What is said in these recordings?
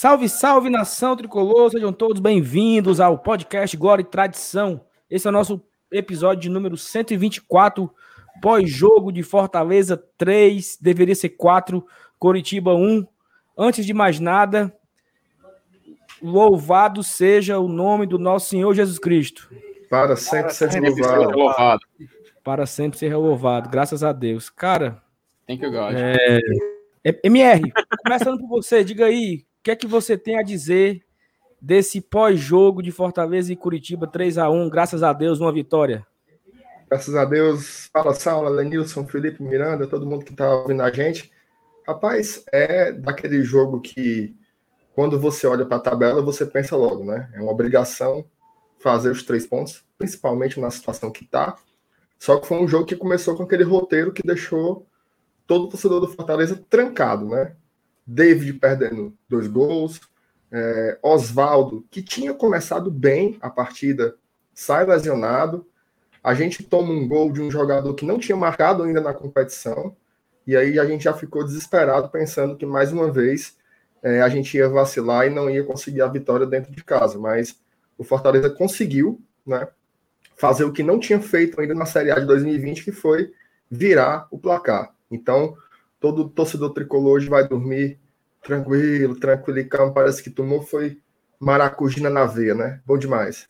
Salve, salve nação tricolor, sejam todos bem-vindos ao podcast Glória e Tradição. Esse é o nosso episódio de número 124, pós-jogo de Fortaleza 3, deveria ser 4, Coritiba 1. Antes de mais nada, louvado seja o nome do nosso Senhor Jesus Cristo. Para sempre ser louvado. Para sempre ser louvado, graças a Deus. Cara, Thank you, God. é... MR, começando por você, diga aí, que é que você tem a dizer desse pós-jogo de Fortaleza e Curitiba 3 a 1 graças a Deus, uma vitória? Graças a Deus. Fala, Saulo, Lenilson, Felipe Miranda, todo mundo que tá ouvindo a gente. Rapaz, é daquele jogo que quando você olha para a tabela, você pensa logo, né? É uma obrigação fazer os três pontos, principalmente na situação que tá. Só que foi um jogo que começou com aquele roteiro que deixou todo o torcedor do Fortaleza trancado, né? David perdendo dois gols, é, Oswaldo, que tinha começado bem a partida, sai lesionado. A gente toma um gol de um jogador que não tinha marcado ainda na competição, e aí a gente já ficou desesperado, pensando que mais uma vez é, a gente ia vacilar e não ia conseguir a vitória dentro de casa. Mas o Fortaleza conseguiu né, fazer o que não tinha feito ainda na Série A de 2020, que foi virar o placar. Então, todo torcedor tricolor hoje vai dormir tranquilo, tranquilo e calmo. Parece que tomou foi maracujina na veia, né? Bom demais.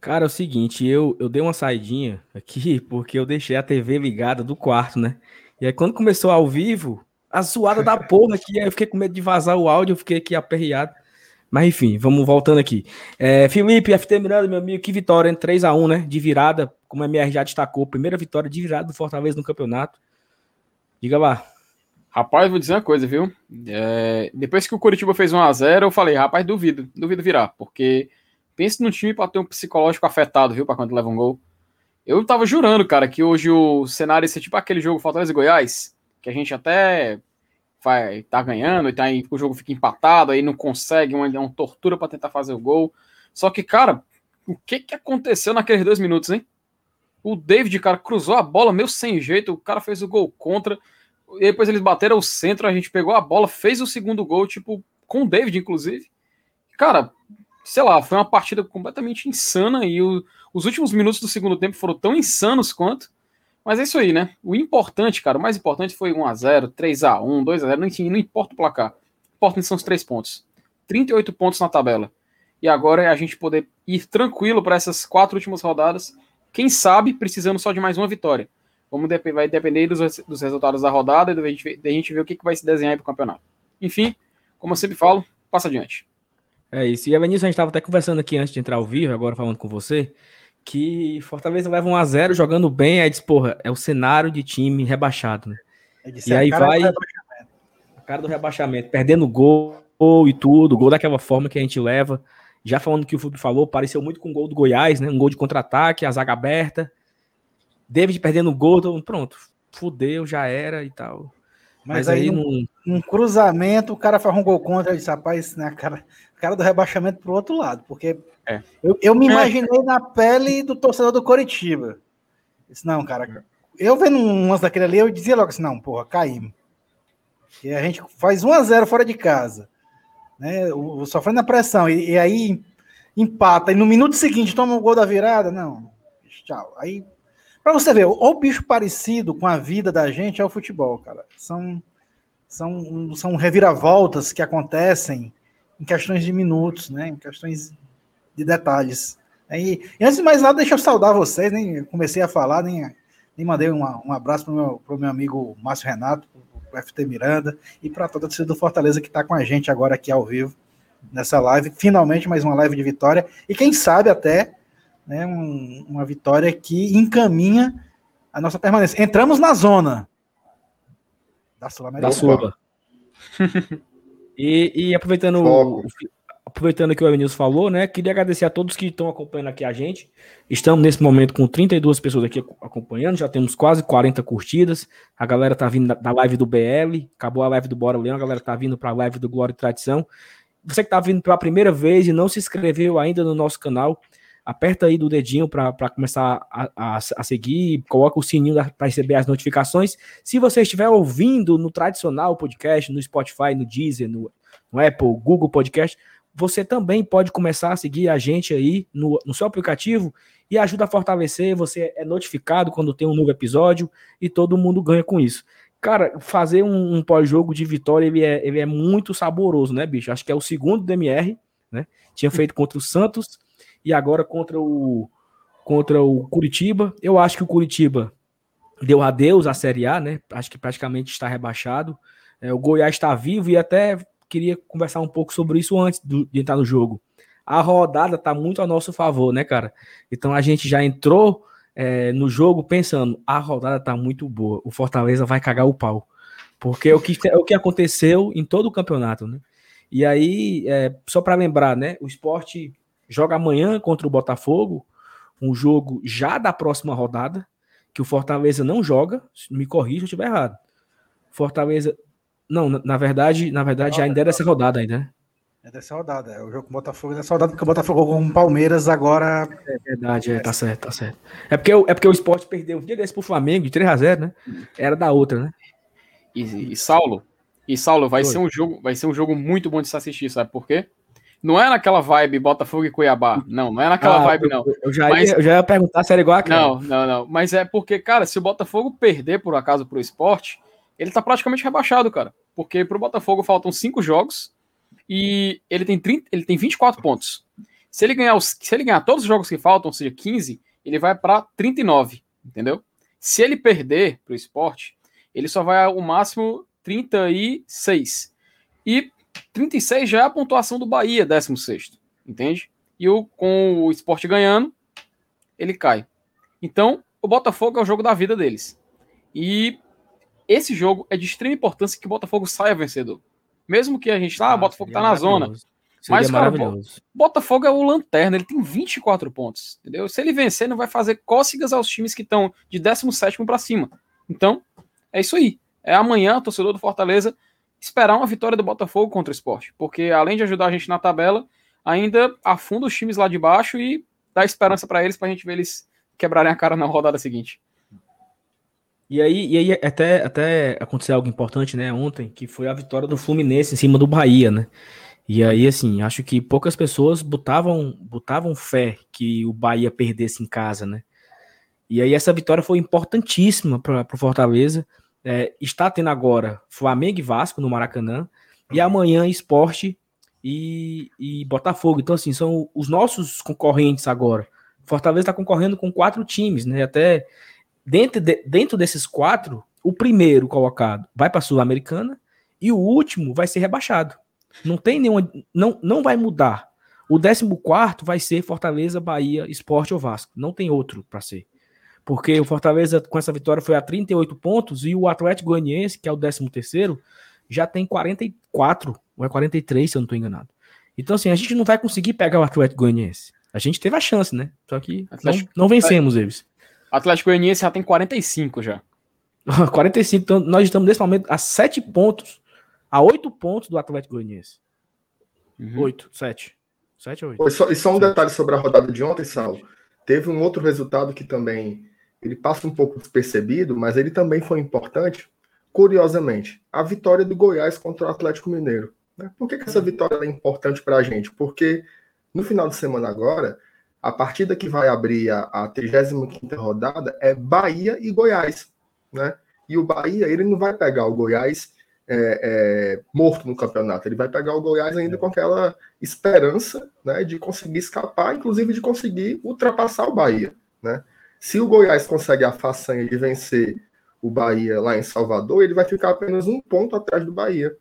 Cara, é o seguinte, eu, eu dei uma saidinha aqui porque eu deixei a TV ligada do quarto, né? E aí quando começou ao vivo, a zoada da porra aqui, aí eu fiquei com medo de vazar o áudio, eu fiquei aqui aperreado. Mas enfim, vamos voltando aqui. É, Felipe, FT Miranda, meu amigo, que vitória, hein? 3x1, né? De virada, como a MR já destacou, primeira vitória de virada do Fortaleza no campeonato. Diga lá. Rapaz, vou dizer uma coisa, viu? É, depois que o Curitiba fez 1x0, eu falei, rapaz, duvido, duvido virar, porque pense no time para ter um psicológico afetado, viu, para quando leva um gol. Eu tava jurando, cara, que hoje o cenário ia ser tipo aquele jogo Fortaleza e Goiás, que a gente até vai tá ganhando e tá aí, o jogo fica empatado, aí não consegue, uma, uma tortura para tentar fazer o gol. Só que, cara, o que que aconteceu naqueles dois minutos, hein? O David, cara, cruzou a bola meio sem jeito, o cara fez o gol contra, e depois eles bateram o centro, a gente pegou a bola, fez o segundo gol, tipo, com o David, inclusive. Cara, sei lá, foi uma partida completamente insana e o, os últimos minutos do segundo tempo foram tão insanos quanto. Mas é isso aí, né? O importante, cara, o mais importante foi 1x0, 3x1, 2x0, enfim, não importa o placar. O importante são os três pontos. 38 pontos na tabela. E agora é a gente poder ir tranquilo para essas quatro últimas rodadas. Quem sabe precisando só de mais uma vitória. Vamos vai depender dos, dos resultados da rodada e da gente, da gente ver o que, que vai se desenhar para o campeonato. Enfim, como eu sempre falo, passa adiante. É isso. E a Vinícius, a gente estava até conversando aqui antes de entrar ao vivo, agora falando com você, que Fortaleza leva 1 a 0 jogando bem, aí diz, porra, é o cenário de time rebaixado, né? e é a aí cara vai a cara do rebaixamento, perdendo gol e tudo, gol daquela forma que a gente leva. Já falando que o Felipe falou, pareceu muito com o gol do Goiás, né? Um gol de contra-ataque, a zaga aberta. David perdendo gol, então, pronto, fudeu, já era e tal. Mas, aí, num, num cruzamento, o cara faz um gol contra, eu disse, rapaz, na cara, cara do rebaixamento pro outro lado, porque É. eu, eu me É. imaginei na pele do torcedor do Coritiba. Eu Disse, não, cara, eu vendo umas daquele ali, eu dizia logo assim, não, porra, caímos. E a gente faz 1 a 0 fora de casa, né, o, o- sofrendo a pressão, e, e aí empata, e no minuto seguinte toma o gol da virada, não, tchau. Aí, pra você ver, o bicho parecido com a vida da gente é o futebol, cara. São, são, são reviravoltas que acontecem em questões de minutos, né, em questões de detalhes. E, e antes de mais nada, deixa eu saudar vocês, nem comecei a falar, nem, nem mandei uma- um abraço para o meu, pro meu amigo Márcio Renato, o FT Miranda, e para toda a torcida do Fortaleza que está com a gente agora aqui ao vivo, nessa live. Finalmente, mais uma live de vitória. E quem sabe até né, um- uma vitória que encaminha a nossa permanência. Entramos na zona da da Sul-Americana. Sula. e, e aproveitando, Foco. o- aproveitando que o Evanilson falou, né? Queria agradecer a todos que estão acompanhando aqui a gente. Estamos nesse momento com 32 pessoas aqui acompanhando, já temos quase 40 curtidas. A galera tá vindo da, da live do BL, acabou a live do Bora Leão, a galera tá vindo para a live do Glória e Tradição. Você que tá vindo pela primeira vez e não se inscreveu ainda no nosso canal, aperta aí do dedinho para começar a, a, a, seguir, coloca o sininho para receber as notificações. Se você estiver ouvindo no tradicional podcast, no Spotify, no Deezer, no, no Apple, Google Podcast, você também pode começar a seguir a gente aí no, no seu aplicativo e ajuda a fortalecer. Você é notificado quando tem um novo episódio e todo mundo ganha com isso. Cara, fazer um, um pós-jogo de vitória, ele é, ele é muito saboroso, né, bicho? Acho que é o segundo DMR, né? Tinha feito contra o Santos e agora contra o contra o Curitiba. Eu acho que o Curitiba deu adeus à Série A, né? Acho que praticamente está rebaixado. É, o Goiás está vivo e até queria conversar um pouco sobre isso antes do, de entrar no jogo. A rodada está muito a nosso favor, né, cara? Então a gente já entrou é, no jogo pensando, a rodada está muito boa, o Fortaleza vai cagar o pau. Porque é o que, é o que aconteceu em todo o campeonato, né? E aí, é, só para lembrar, né? O esporte joga amanhã contra o Botafogo, um jogo já da próxima rodada, que o Fortaleza não joga, me corrija se eu estiver errado. Fortaleza. Não, na, verdade, na verdade, já ainda é dessa rodada ainda, né? É dessa rodada. É o jogo com o Botafogo é dessa rodada, porque o Botafogo com o Palmeiras agora. É verdade, é, tá certo, tá certo. É porque, é porque o esporte perdeu um dia desse pro Flamengo de 3x0, né? Era da outra, né? E, e Saulo, e Saulo, vai ser um jogo, vai ser um jogo muito bom de se assistir, sabe por quê? Não é naquela vibe Botafogo e Cuiabá. Não, não é naquela ah, vibe, não. Eu já, mas... ia, eu já ia perguntar se era igual aquela. Não, não, não. Mas é porque, cara, se o Botafogo perder por acaso pro esporte, ele tá praticamente rebaixado, cara. Porque pro Botafogo faltam cinco jogos e ele tem, 30, ele tem 24 pontos. Se ele, ganhar os, se ele ganhar todos os jogos que faltam, ou seja, 15, ele vai para 39, entendeu? Se ele perder para o esporte, ele só vai ao máximo 36. E 36 já é a pontuação do Bahia, 16, entende? E o, com o esporte ganhando, ele cai. Então, o Botafogo é o jogo da vida deles. E esse jogo é de extrema importância que o Botafogo saia vencedor. Mesmo que a gente, ah, ah Botafogo tá na zona. Seria mas, cara, Botafogo é o lanterna, ele tem 24 pontos, entendeu? Se ele vencer, não vai fazer cócegas aos times que estão de 17 para cima. Então, é isso aí. É amanhã, torcedor do Fortaleza, esperar uma vitória do Botafogo contra o esporte. Porque além de ajudar a gente na tabela, ainda afunda os times lá de baixo e dá esperança para eles, para a gente ver eles quebrarem a cara na rodada seguinte. E aí, e aí até, até aconteceu algo importante, né, ontem, que foi a vitória do Fluminense em cima do Bahia, né? E aí, assim, acho que poucas pessoas botavam, botavam fé que o Bahia perdesse em casa, né? E aí essa vitória foi importantíssima para o Fortaleza. É, está tendo agora Flamengo e Vasco no Maracanã, e amanhã Esporte e, e Botafogo. Então, assim, são os nossos concorrentes agora. Fortaleza está concorrendo com quatro times, né? Até Dentro, de, dentro desses quatro, o primeiro colocado vai para a Sul-Americana e o último vai ser rebaixado. Não tem nenhuma. Não, não vai mudar. O 14 vai ser Fortaleza, Bahia, Esporte ou Vasco. Não tem outro para ser. Porque o Fortaleza, com essa vitória, foi a 38 pontos e o Atlético Goianiense, que é o 13, já tem 44 ou é 43, se eu não estou enganado. Então, assim, a gente não vai conseguir pegar o Atlético Goianiense. A gente teve a chance, né? Só que não, não vencemos eles. Atlético Goianiense já tem 45 já. 45, então nós estamos nesse momento a 7 pontos, a 8 pontos do Atlético Goianiense. Uhum. 8, 7. 7 ou 8. E só, e só um 7. detalhe sobre a rodada de ontem, Saulo. Teve um outro resultado que também ele passa um pouco despercebido, mas ele também foi importante. Curiosamente, a vitória do Goiás contra o Atlético Mineiro. Né? Por que, que essa vitória é importante para a gente? Porque no final de semana agora, a partida que vai abrir a, a 35 rodada é Bahia e Goiás, né? E o Bahia, ele não vai pegar o Goiás é, é, morto no campeonato, ele vai pegar o Goiás ainda com aquela esperança né, de conseguir escapar, inclusive de conseguir ultrapassar o Bahia, né? Se o Goiás consegue a façanha de vencer o Bahia lá em Salvador, ele vai ficar apenas um ponto atrás do Bahia.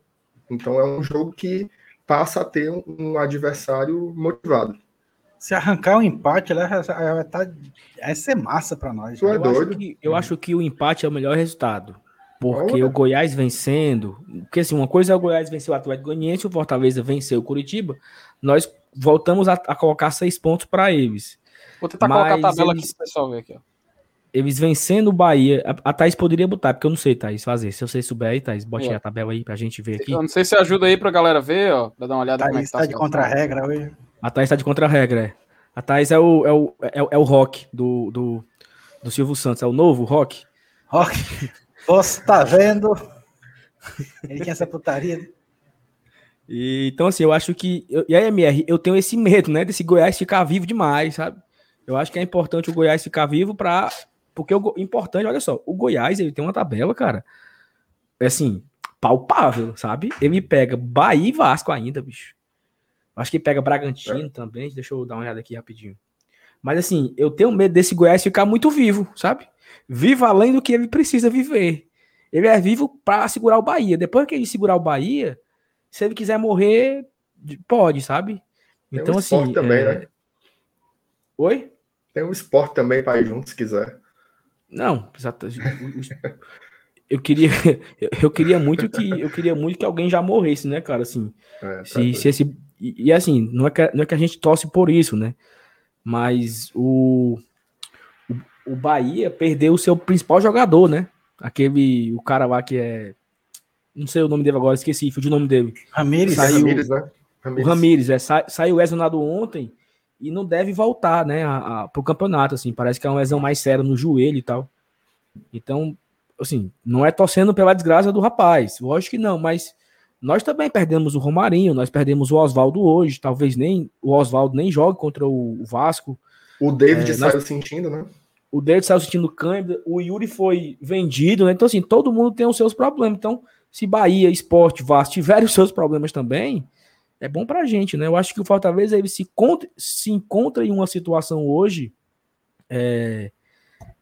Então é um jogo que passa a ter um, adversário motivado. Se arrancar um empate, ela vai tá, vai ser massa para nós. É eu, acho que, eu acho que o empate é o melhor resultado. Porque Olha. o Goiás vencendo. Porque assim, uma coisa é o Goiás vencer o Atlético Goianiense, o Fortaleza venceu o Curitiba. Nós voltamos a, a colocar seis pontos para eles. Vou tentar Mas colocar a tabela eles, aqui pro pessoal ver aqui, ó. Eles vencendo o Bahia. A, a Thaís poderia botar, porque eu não sei, Thaís, fazer. Se você souber aí, Thaís, bote é. a tabela aí pra gente ver aqui. Eu não sei se ajuda aí pra galera ver, ó. Pra dar uma olhada Thaís como é que tá. tá de contra-regra hoje. A Thaís tá de contra-regra, é. A Thaís é o, é o, é, o- é o rock do, do, do Silvio Santos, é o novo rock. Rock, você tá vendo? Ele tinha essa putaria. E, então, assim, eu acho que. eu- e aí, MR, eu tenho esse medo, né? Desse Goiás ficar vivo demais, sabe? Eu acho que é importante o Goiás ficar vivo para Porque o importante, olha só, o Goiás, ele tem uma tabela, cara. É assim, palpável, sabe? Ele pega Bahia e Vasco ainda, bicho. Acho que pega Bragantino também. Deixa eu dar uma olhada aqui rapidinho. Mas assim, eu tenho medo desse Goiás ficar muito vivo, sabe? Vivo além do que ele precisa viver. Ele é vivo para segurar o Bahia. Depois que ele segurar o Bahia, se ele quiser morrer, pode, sabe? Então, um assim. também, é- né? Oi? Tem um esporte também para ir junto, se quiser. Não, exato. Eu queria, eu queria muito que eu queria muito que alguém já morresse, né, cara? Assim, É, tá se, se esse e, e, assim, não é, que, não é que a gente torce por isso, né? Mas o, o, o Bahia perdeu o seu principal jogador, né? Aquele, o cara lá que é, não sei o nome dele agora, esqueci, fugiu o nome dele. Ramires. Saiu- Ramires, né? O Ramires, é, sa, saiu lesionado ontem e não deve voltar, né, a, a, pro campeonato, assim, parece que é uma lesão mais séria no joelho e tal. Então, assim, não é torcendo pela desgraça do rapaz, lógico que não, mas nós também perdemos o Romarinho, nós perdemos o Oswaldo hoje, talvez nem o Oswaldo nem jogue contra o, o Vasco, O David É, nós- saiu sentindo, né? o David saiu sentindo câimbra, o Yuri foi vendido, né? Então, assim, todo mundo tem os seus problemas. Então, se Bahia, Esporte, Vasco tiverem os seus problemas também, é bom pra gente, né? Eu acho que o Fortaleza ele se, encontra- se encontra em uma situação hoje é,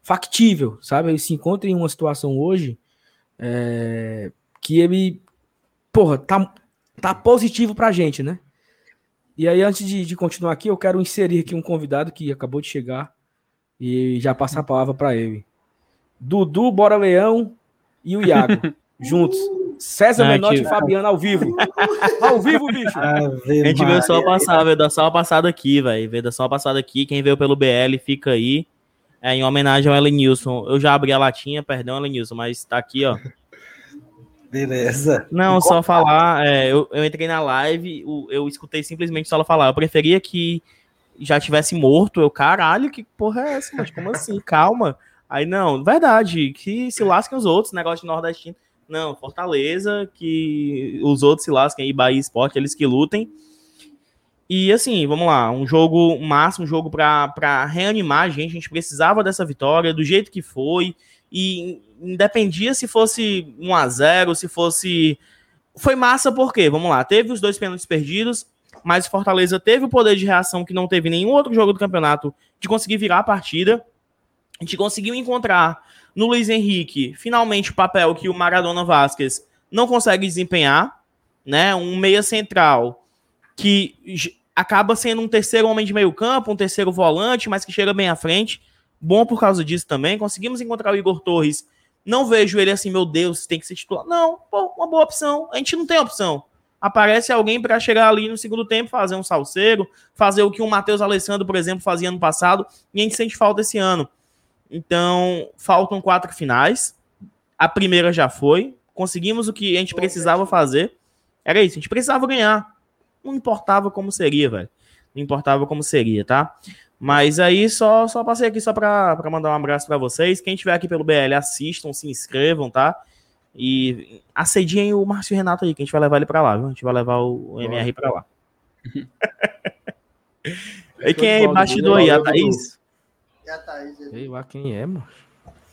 factível, sabe? Ele se encontra em uma situação hoje é, que ele, porra, tá, tá positivo pra gente, né? E aí, antes de, de continuar aqui, eu quero inserir aqui um convidado que acabou de chegar e já passar a palavra para ele. Dudu, Bora Leão e o Iago, juntos. César Ah, Menotti que- e Fabiano ao vivo. Ao vivo, bicho. A gente veio só passar, veio dar só uma passada aqui, velho. Veio dar só uma passada aqui. Quem veio pelo BL fica aí. É, em homenagem ao Elenilson. Eu já abri a latinha, perdão, Elenilson, mas tá aqui, ó. Beleza. Não, só falar. é, eu, eu entrei na live, o- eu escutei simplesmente só ela falar. Eu preferia que já tivesse morto. Eu, caralho, que porra é essa? Mas como assim? Calma. Aí, não, verdade, que se lasquem os outros, negócio de nordestino. Não, Fortaleza, que os outros se lasquem aí, Bahia Esporte, eles que lutem. E assim, vamos lá, um jogo massa, um jogo pra reanimar a gente. A gente precisava dessa vitória, do jeito que foi. E independia se fosse 1 a 0 se fosse. Foi massa porque, vamos lá, teve os dois pênaltis perdidos, mas Fortaleza teve o poder de reação que não teve nenhum outro jogo do campeonato de conseguir virar a partida. A gente conseguiu encontrar no Luiz Henrique, finalmente, o papel que o Maradona Vasquez não consegue desempenhar, né? Um meia central que acaba sendo um terceiro homem de meio campo, um terceiro volante, mas que chega bem à frente. Bom por causa disso também. Conseguimos encontrar o Igor Torres. Não vejo ele assim, meu Deus, tem que ser titular. Não, pô, uma boa opção. A gente não tem opção. Aparece alguém para chegar ali no segundo tempo, fazer um salseiro, fazer o que o Matheus Alessandro, por exemplo, fazia ano passado, e a gente sente falta esse ano. Então, faltam quatro finais. A primeira já foi. Conseguimos o que a gente precisava fazer. Era isso, a gente precisava ganhar. Não importava como seria, velho. Não importava como seria, tá? Mas aí só, só passei aqui só pra, pra mandar um abraço pra vocês. Quem estiver aqui pelo BL, assistam, se inscrevam, tá? E acediem o Márcio Renato aí, que a gente vai levar ele pra lá, viu? A gente vai levar o, o MR pra lá. e quem é bastidor aí? A Thaís? E a Thaís, Sei lá quem é, mano.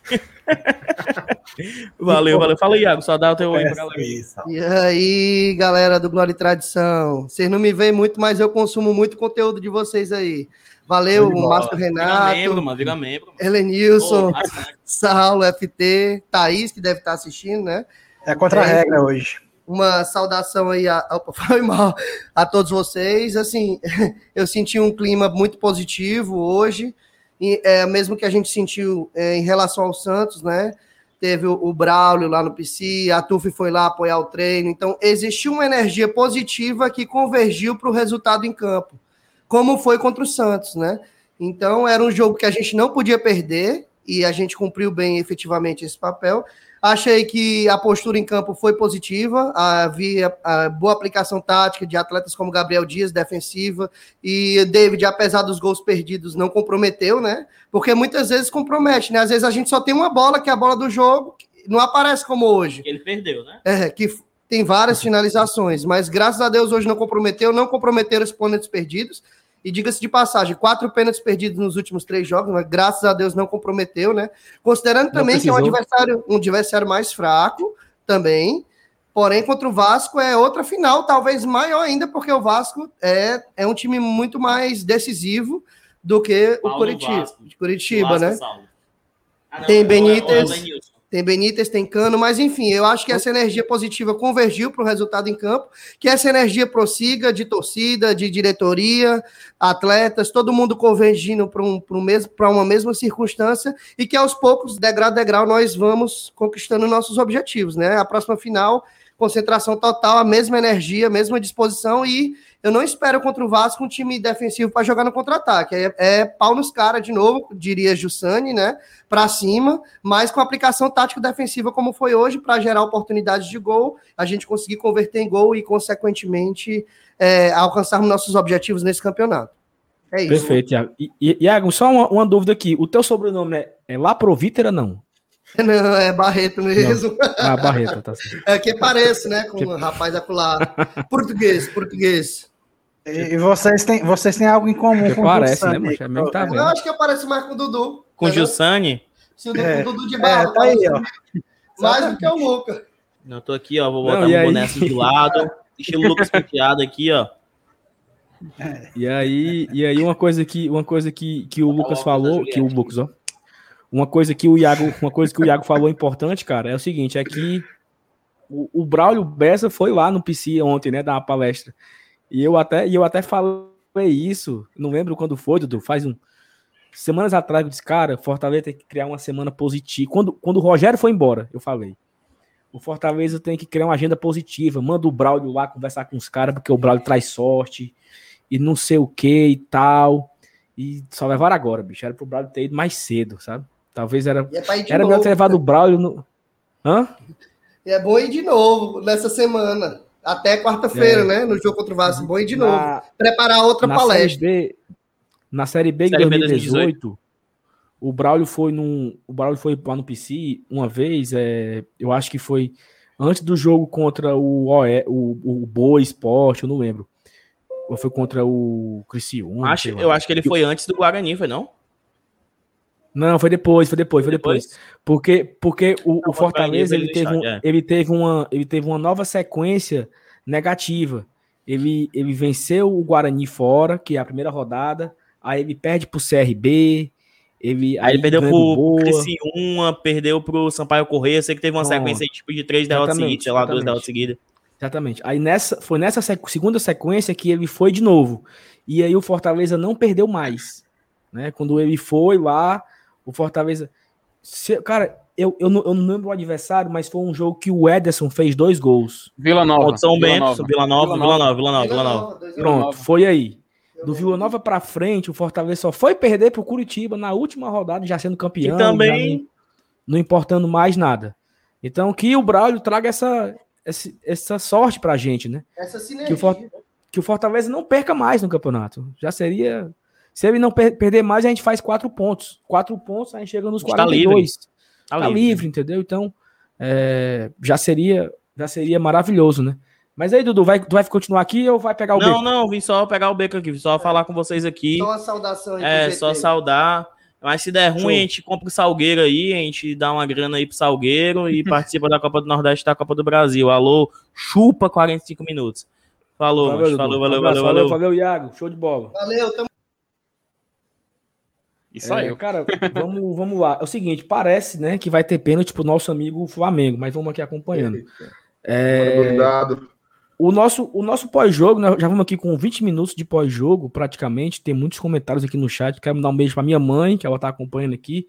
Valeu, valeu. Fala, Iago, só dá o teu oi pra galera. Isso. E aí, galera do Glória e Tradição. Vocês não me veem muito, mas eu consumo muito conteúdo de vocês aí. Valeu. Márcio Vira Renato, membro, mano, vira membro. mano. Helenilson, assinante. Saulo, FT, Thaís, que deve estar assistindo, né? É contra a regra hoje. Uma saudação aí, a, opa, foi mal, a todos vocês. Assim, eu senti um clima muito positivo hoje, e, é, mesmo que a gente sentiu é, em relação ao Santos, né? Teve o, o Braulio lá no PC, a Tuf foi lá apoiar o treino. Então, existiu uma energia positiva que convergiu para o resultado em campo, como foi contra o Santos, né? Então, era um jogo que a gente não podia perder, e a gente cumpriu bem efetivamente esse papel. Achei que a postura em campo foi positiva, havia boa aplicação tática de atletas como Gabriel Dias, defensiva, e David, apesar dos gols perdidos, não comprometeu, né? Porque muitas vezes compromete, né? Às vezes a gente só tem uma bola, que é a bola do jogo, não aparece como hoje. Ele perdeu, né? É, que tem várias finalizações, mas graças a Deus hoje não comprometeu, não comprometeram os pênaltis perdidos. E diga-se de passagem, quatro pênaltis perdidos nos últimos três jogos, mas graças a Deus não comprometeu, né? Considerando também que é um adversário, um adversário mais fraco também. Porém, contra o Vasco é outra final, talvez maior ainda, porque o Vasco é, é um time muito mais decisivo do que Paulo o Curitiba, Vasco. Curitiba, Vasco, né? Ah, não, Tem é o- Benítez. é. Tem Benítez, tem Cano, mas enfim, eu acho que essa energia positiva convergiu para o resultado em campo, que essa energia prossiga de torcida, de diretoria, atletas, todo mundo convergindo para um, um uma mesma circunstância e que aos poucos, degrau a degrau, nós vamos conquistando nossos objetivos, né? A próxima final, concentração total, a mesma energia, a mesma disposição e eu não espero contra o Vasco um time defensivo para jogar no contra-ataque. É, é pau nos caras de novo, diria Jussani, né? Para cima, mas com aplicação tático-defensiva como foi hoje, para gerar oportunidades de gol, a gente conseguir converter em gol e, consequentemente, é, alcançarmos nossos objetivos nesse campeonato. É isso. Perfeito, Iago. E, Iago, só uma, uma dúvida aqui. O teu sobrenome é, é Laprovítera não? Não, é Barreto mesmo. Ah, Barreto, tá certo. É que parece, né? Com o rapaz acolá. Português, português. E vocês têm, vocês têm algo em comum Porque com o parece, né, macho? É tá Eu acho que eu pareço mais com o Dudu. Com entendeu? Jussani? Se o É. Dudu de É, barro, tá aí, ó. mais do que o Luca. Eu tô aqui, ó. Vou botar e meu boné de lado. Estilo Lucas Penteado aqui, ó. E aí, e aí uma coisa que, uma coisa que, que o Lucas óculos da falou, que o Lucas, ó. Uma coisa que o Iago, uma coisa que o Iago falou importante, cara, é o seguinte, é que o, o Braulio Bessa foi lá no PC ontem, né, dar uma palestra. E eu até, e eu até falei isso, não lembro quando foi, Dudu, faz um semanas atrás eu disse, cara, Fortaleza tem que criar uma semana positiva. Quando, quando o Rogério foi embora, eu falei, o Fortaleza tem que criar uma agenda positiva, manda o Braulio lá conversar com os caras, porque o Braulio traz sorte e não sei o que e tal. E só levaram agora, bicho. Era pro Braulio ter ido mais cedo, sabe? Talvez era. É Era melhor ter levado o Braulio no. Hã? E é bom ir de novo nessa semana. Até quarta-feira, É. né? No jogo contra o Vasco. Bom ir de novo. Na, Preparar outra na palestra. Série B, na Série B de Série B 2018, o Braulio foi num. O Braulio foi lá no PC uma vez, é, eu acho que foi antes do jogo contra o, OE, o, o Boa Esporte, eu não lembro. Ou foi contra o Criciúma? Acho, eu acho que ele foi antes do Guarani, foi não? Não, foi depois, foi depois, foi depois. Porque, porque o, o Fortaleza ele teve, um- é. ele, teve uma, ele teve uma nova sequência negativa. Ele, ele venceu o Guarani fora, que é a primeira rodada. Aí ele perde pro CRB. Ele, Aí ele perdeu pro, Boa. Criciúma, perdeu pro Sampaio Correia. Sei que teve uma sequência tipo, de três derrotas seguidas, sei lá, duas derrotas seguidas. Exatamente. Aí nessa, foi nessa sequ- segunda sequência que ele foi de novo. E aí o Fortaleza não perdeu mais. Né? Quando ele foi lá, o Fortaleza. Se- cara, eu, eu, não, eu não lembro o adversário, mas foi um jogo que o Ederson fez dois gols. Vila Nova. Contra São Vila Bento, Nova. Vila Nova, Vila Nova, Vila Nova, Vila Nova. Pronto, foi aí. Do. Vila Nova pra frente, o Fortaleza só foi perder pro Curitiba na última rodada, já sendo campeão. Que também- já não, não importando mais nada. Então, que o Braulio traga essa, esse- essa sorte pra gente, né? Essa Que sinergia. o, For- que o Fortaleza não perca mais no campeonato. Já seria. Se ele não per- perder mais, a gente faz quatro pontos. Quatro pontos, a gente chega nos Está 42. Tá Tá, livre. livre, entendeu? Então, é, já seria já seria maravilhoso, né? Mas aí, Dudu, vai, tu vai continuar aqui ou vai pegar o Não, beco? não, vim só pegar o beco aqui, vim só falar com vocês aqui. Só uma saudação aí É, só saudar. Mas se der ruim, Show. a gente compra o Salgueiro aí, a gente dá uma grana aí pro Salgueiro e participa da Copa do Nordeste e da Copa do Brasil. Alô, chupa 45 minutos. Falou, Valeu, mas falou, valeu, Abraço, valeu, valeu. valeu, Iago. Show de bola. Valeu, tamo Isso É, aí. Cara, vamos, vamos lá. É o seguinte, parece, né, que vai ter pênalti pro nosso amigo Flamengo, mas vamos aqui acompanhando. É, Obrigado. o nosso, o nosso pós-jogo, nós já vamos aqui com 20 minutos de pós-jogo, praticamente. Tem muitos comentários aqui no chat. Quero mandar um beijo pra minha mãe, que ela tá acompanhando aqui.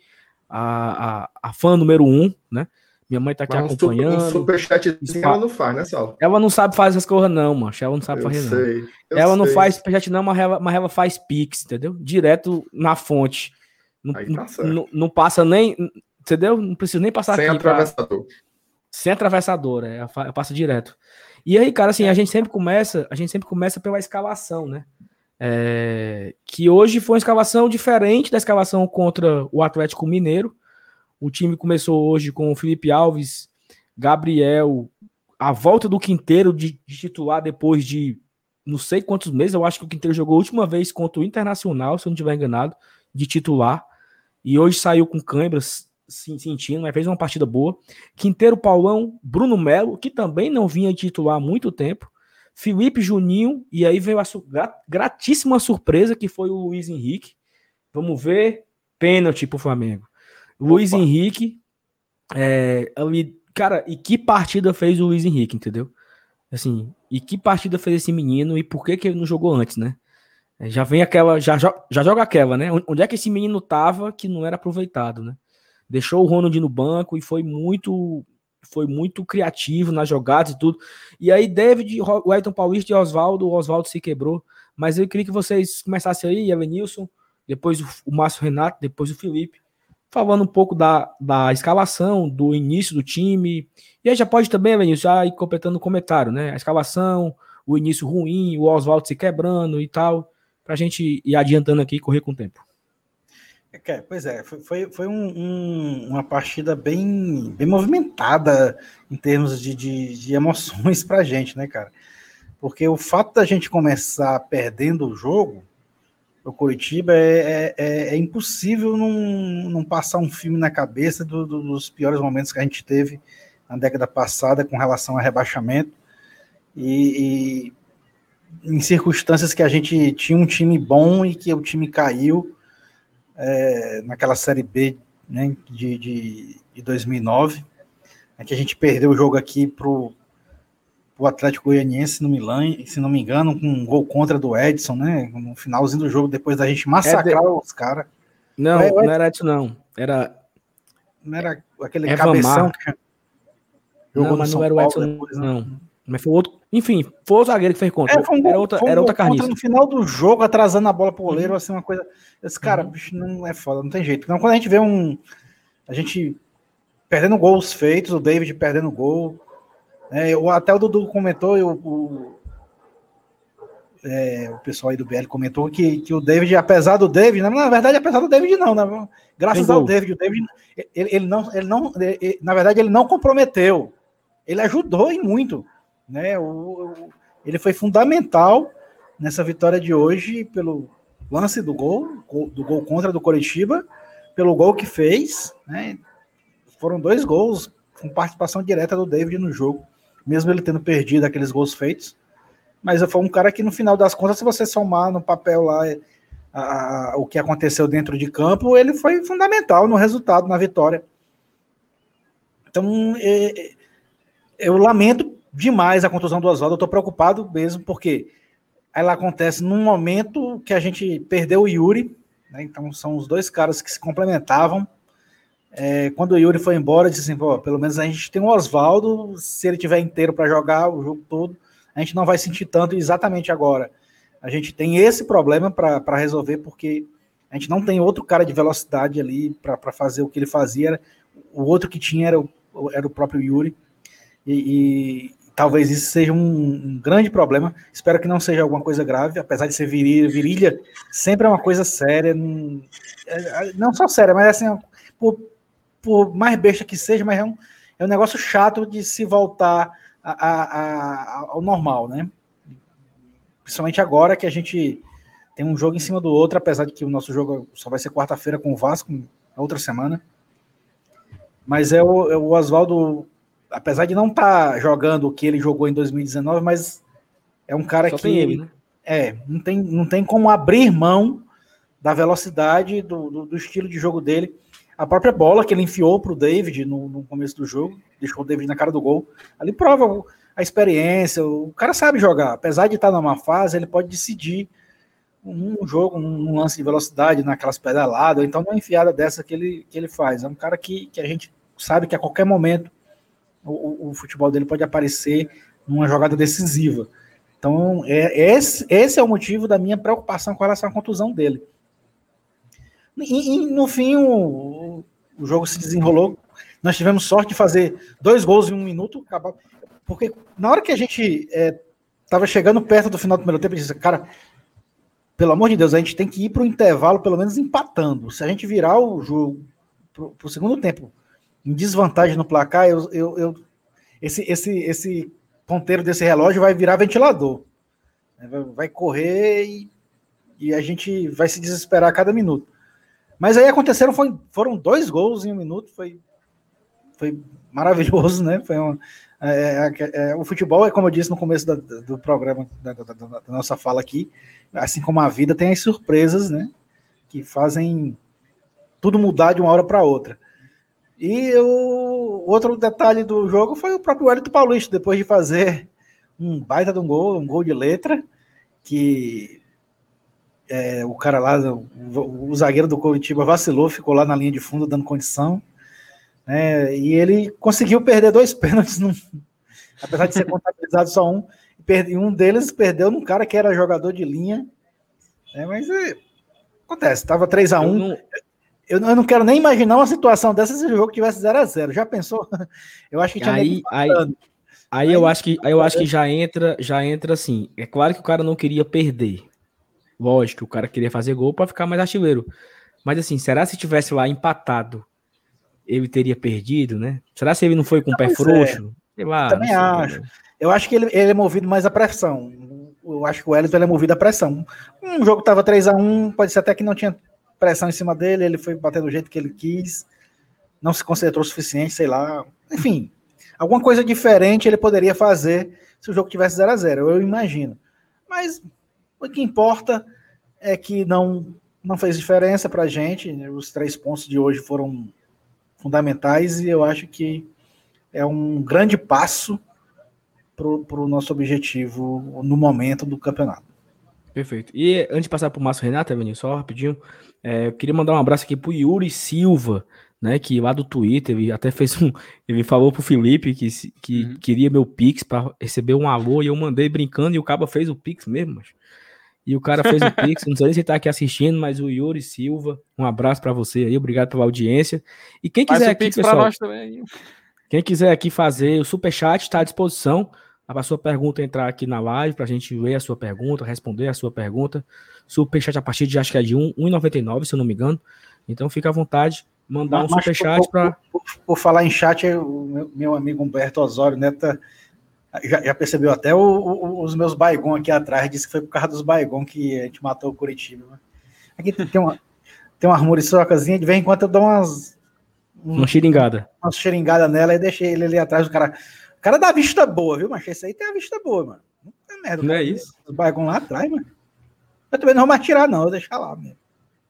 A, a, a fã número um, né? Minha mãe tá aqui Mas um, um acompanhando. superchatzinho ela não faz, né? Ela não sabe fazer essas coisas, não, mancha. Ela não sabe Eu fazer, não. sei. ela não sei. faz superchat, não, mas ela, mas ela faz Pix, entendeu? Direto na fonte. Não, Aí tá não, não passa nem. Entendeu? Não precisa nem passar Sem aqui. pra- atravessador. sem atravessadora, é, é passa direto. E aí, cara, assim, a gente sempre começa, a gente sempre começa pela escalação, né? É, que hoje foi uma escalação diferente da escalação contra o Atlético Mineiro. O time começou hoje com o Felipe Alves, Gabriel, a volta do Quinteiro de, de, titular depois de não sei quantos meses. Eu acho que o Quinteiro jogou a última vez contra o Internacional, se eu não estiver enganado, de titular. E hoje saiu com câimbras sentindo, mas fez uma partida boa. Quinteiro Paulão, Bruno Melo, que também não vinha titular há muito tempo. Felipe Juninho, e aí veio a su gratíssima surpresa que foi o Luiz Henrique. Vamos ver. Pênalti pro Flamengo. Opa. Luiz Henrique, é, ali, cara, e que partida fez o Luiz Henrique, entendeu? Assim, e que partida fez esse menino e por que, que ele não jogou antes, né? É, já vem aquela, já, já joga aquela, né? Onde é que esse menino tava que não era aproveitado, né? Deixou o Ronald no banco e foi muito foi muito criativo nas jogadas e tudo. E aí, David, o Elton Paulista e Oswaldo, o Oswaldo se quebrou. Mas eu queria que vocês começassem aí, Evanilson, depois o, Márcio Renato, depois o Felipe, falando um pouco da, da escalação, do início do time. E aí já pode também, Evanilson, já ir completando o comentário, né? A escalação, o início ruim, o Oswaldo se quebrando e tal, para a gente ir adiantando aqui e correr com o tempo. É, pois é, foi, foi um, um, uma partida bem, bem movimentada em termos de, de, de emoções para gente, né, cara? Porque o fato da gente começar perdendo o jogo, o Curitiba, é, é, é, impossível não, não passar um filme na cabeça do, do, dos piores momentos que a gente teve na década passada com relação a rebaixamento. E, e em circunstâncias que a gente tinha um time bom e que o time caiu é, naquela Série B né, de, de, de 2009, é que a gente perdeu o jogo aqui para o Atlético Goianiense no Milan, se não me engano, com um gol contra do Edson, né? No finalzinho do jogo, depois da gente massacrar é de... os caras. Não, é, não era Edson, não. Era. Não era aquele Eva cabeção Mar. que jogou não, mas não era o Edson, depois, não. não. Mas foi outro. Enfim, foi o zagueiro que fez contra. É, um era outra, um era outra carniça. No final do jogo, atrasando a bola pro goleiro, uhum. assim, uma coisa. Esse cara, uhum. bicho, não é foda, não tem jeito. Então, quando a gente vê um. A gente perdendo gols feitos, o David perdendo gol. É, eu, até o Dudu comentou, eu, o, é, o pessoal aí do BL comentou que, que o David, apesar do David, na, na verdade, apesar do David, não, né? Graças ao David, o David, ele, ele não, ele não ele, na verdade, ele não comprometeu. Ele ajudou e muito. Né? O, o, ele foi fundamental nessa vitória de hoje pelo lance do gol, do gol contra do Coritiba, pelo gol que fez. Né? Foram dois gols com participação direta do David no jogo, mesmo ele tendo perdido aqueles gols feitos. Mas foi um cara que, no final das contas, se você somar no papel lá a, a, o que aconteceu dentro de campo, ele foi fundamental no resultado, na vitória. Então, é, é eu lamento demais a contusão do Oswaldo. Eu tô preocupado mesmo, porque ela acontece num momento que a gente perdeu o Yuri, né? Então são os dois caras que se complementavam. É, quando o Yuri foi embora, disse assim: pô, pelo menos a gente tem o Oswaldo, se ele tiver inteiro para jogar o jogo todo, a gente não vai sentir tanto exatamente agora. A gente tem esse problema para resolver, porque a gente não tem outro cara de velocidade ali para fazer o que ele fazia. O outro que tinha era o, era o próprio Yuri. E, talvez isso seja um, um, grande problema. Espero que não seja alguma coisa grave, apesar de ser virilha, virilha sempre é uma coisa séria. Não, é, é, não só séria, mas assim, por, por, mais besta que seja, mas é um, é um negócio chato de se voltar a, a, a, ao normal, né? Principalmente agora que a gente tem um jogo em cima do outro, apesar de que o nosso jogo só vai ser quarta-feira com o Vasco, na outra semana. Mas é o, é o Oswaldo apesar de não estar tá jogando o que ele jogou em 2019, mas é um cara Só que ele, né? é, não tem, não tem como abrir mão da velocidade, do, do, do, estilo de jogo dele. A própria bola que ele enfiou para o David no, no, começo do jogo, deixou o David na cara do gol, ali prova a experiência, o cara sabe jogar. Apesar de estar tá numa fase, ele pode decidir um jogo, um lance de velocidade, naquelas pedaladas, ou então uma enfiada dessa que ele, que ele faz. É um cara que, que a gente sabe que a qualquer momento o, o, futebol dele pode aparecer numa jogada decisiva. Então, é, esse, esse é o motivo da minha preocupação com relação à contusão dele. E, e no fim, o, o jogo se desenrolou nós tivemos sorte de fazer dois gols em um minuto, porque na hora que a gente estava é, chegando perto do final do primeiro tempo, eu disse, cara, pelo amor de Deus, a gente tem que ir para o intervalo pelo menos empatando. Se a gente virar o jogo para o segundo tempo em desvantagem no placar, eu, eu, eu, esse, esse, esse ponteiro desse relógio vai virar ventilador. Vai correr e, e a gente vai se desesperar a cada minuto. Mas aí aconteceram, foi, foram dois gols em um minuto, foi, foi maravilhoso, né? Foi é, é, é, o futebol é como eu disse no começo da, do programa, da, da, da, nossa fala aqui, assim como a vida tem as surpresas, né? Que fazem tudo mudar de uma hora para outra. E o outro detalhe do jogo foi o próprio Wellington Paulista, depois de fazer um baita de um gol, um gol de letra, que é, o cara lá, o, o, zagueiro do Curitiba vacilou, ficou lá na linha de fundo dando condição. Né, e ele conseguiu perder dois pênaltis, num, apesar de ser contabilizado só um. E um deles perdeu num cara que era jogador de linha. Né, mas é, acontece, estava 3 a 1 eu, eu, eu, não quero nem imaginar uma situação dessa se o jogo tivesse 0 a 0 Já pensou? Eu acho que tinha aí, aí, aí, eu acho que aí eu acho que já entra, já entra assim. É claro que o cara não queria perder. Lógico, o cara queria fazer gol para ficar mais artilheiro. Mas assim, será se tivesse lá empatado, ele teria perdido, né? Será se ele não foi com o pé frouxo? É. Sei lá. Eu também sei, acho. Né? Eu acho que ele, ele, é movido mais à pressão. Eu acho que o Wellington é movido à pressão. Um jogo tava 3 a 1 pode ser até que não tinha pressão em cima dele, ele foi bater do jeito que ele quis, não se concentrou o suficiente, sei lá. Enfim, alguma coisa diferente ele poderia fazer se o jogo tivesse 0 a 0 eu imagino. Mas o que importa é que não, não fez diferença para a gente. Né? Os três pontos de hoje foram fundamentais e eu acho que é um grande passo para o nosso objetivo no momento do campeonato. Perfeito. E antes de passar para o Márcio Renato, Evanil, só rapidinho, é, eu queria mandar um abraço aqui para o Yuri Silva, né, que lá do Twitter, ele até fez um, ele falou pro Felipe que, que uhum. queria meu Pix para receber um alô e eu mandei brincando e o Caba fez o Pix mesmo, mas e o cara fez o Pix, não sei se ele tá aqui assistindo, mas o Yuri Silva, um abraço para você aí, obrigado pela audiência. E quem quiser aqui, pessoal, quem quiser aqui fazer o super chat está à disposição para a sua pergunta entrar aqui na live, para a gente ler a sua pergunta, responder a sua pergunta. Super chat a partir de acho que é de 1,99, se eu não me engano. Então fica à vontade, mandar um super chat para. Por, por, por, falar em chat, o meu, meu amigo Humberto Osório Neto tá já, já percebeu até o, o, os meus baigon aqui atrás, disse que foi por causa dos baigon que a gente matou o Curitiba. Né? Aqui tem uma, tem uma muriçocazinha, de vez em quando eu dou umas. Um, uma xeringada. Uma xeringada nela e deixei ele ali atrás do cara. O cara dá vista boa, viu, mas esse aí tem a vista boa, mano. Não é merda. Não é isso? Os baigon lá atrás, mano. Eu também não vou mais tirar, não, vou deixar lá mesmo.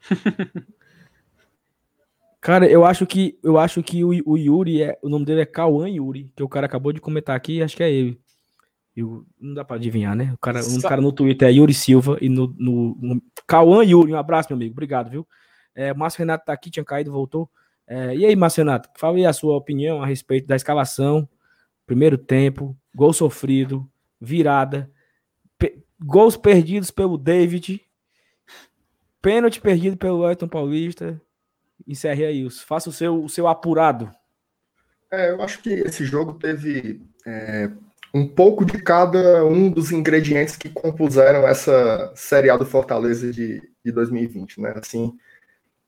Cara, eu acho que eu acho que o, o Yuri é o nome dele é Cauã Yuri, que o cara acabou de comentar aqui, acho que é ele. Eu, não dá para adivinhar, né? O cara, um cara no Twitter é Yuri Silva e no, no, no Cauã Yuri, um abraço, meu amigo, obrigado, viu? É, Márcio Renato tá aqui, tinha caído, voltou. É, e aí, Márcio Renato, fale aí a sua opinião a respeito da escalação, primeiro tempo, gol sofrido, virada, pe gols perdidos pelo David, pênalti perdido pelo Elton Paulista, encerre aí, faça o seu, o seu apurado. É, eu acho que esse jogo teve é, um pouco de cada um dos ingredientes que compuseram essa Série A do Fortaleza de, de 2020, né? Assim,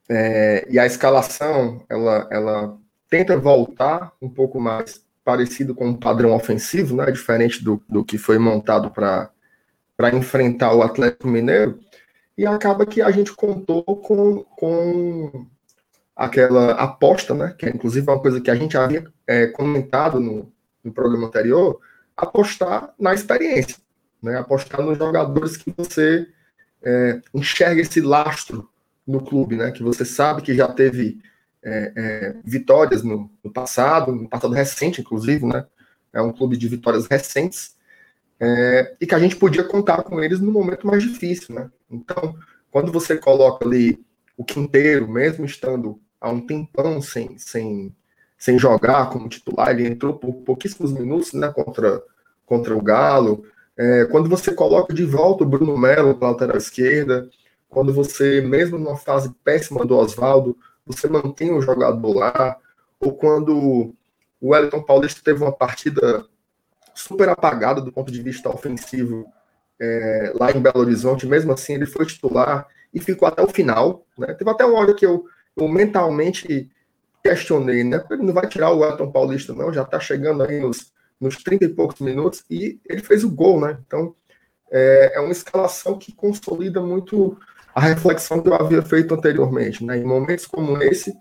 é, e a escalação, ela, ela tenta voltar um pouco mais parecido com um padrão ofensivo, né? Diferente do, do que foi montado para enfrentar o Atlético Mineiro. E acaba que a gente contou com, com aquela aposta, né, que é inclusive uma coisa que a gente havia é, comentado no, no, programa anterior, apostar na experiência, né, apostar nos jogadores que você é, enxerga esse lastro no clube, né, que você sabe que já teve é, é vitórias no, no, passado, no passado recente, inclusive, né, é um clube de vitórias recentes, é, e que a gente podia contar com eles no momento mais difícil, né. Então, quando você coloca ali o quinteiro, mesmo estando há um tempão sem, sem, sem jogar como titular, ele entrou por pouquíssimos minutos né, contra, contra o Galo. É, quando você coloca de volta o Bruno Melo para lateral esquerda, quando você, mesmo numa fase péssima do Oswaldo, você mantém o jogador lá, ou quando o Wellington Paulista teve uma partida super apagada do ponto de vista ofensivo é, lá em Belo Horizonte, mesmo assim ele foi titular e ficou até o final. Né? Teve até uma hora que eu, eu mentalmente questionei, né? Ele não vai tirar o Wellington Paulista, não, já está chegando aí nos, nos 30 e poucos minutos, e ele fez o gol, né? Então é, é uma escalação que consolida muito a reflexão que eu havia feito anteriormente. Né? Em momentos como esse,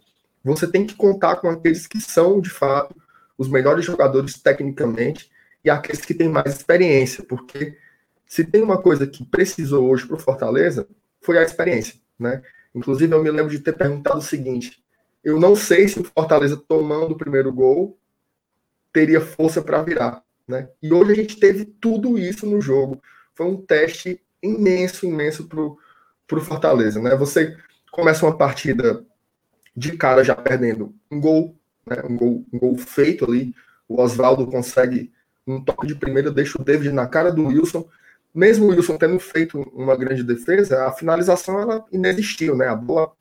você tem que contar com aqueles que são, de fato, os melhores jogadores tecnicamente e aqueles que têm mais experiência, porque se tem uma coisa que precisou hoje para o Fortaleza, foi a experiência. Né? Inclusive, eu me lembro de ter perguntado o seguinte: eu não sei se o Fortaleza tomando o primeiro gol teria força para virar. Né? E hoje a gente teve tudo isso no jogo. Foi um teste imenso, imenso para o Fortaleza, né? Você começa uma partida de cara já perdendo um gol, né? um gol, um gol feito ali. O Oswaldo consegue um toque de primeira, deixa o David na cara do Wilson. Mesmo o Wilson tendo feito uma grande defesa, a finalização ela inexistiu, né? A bola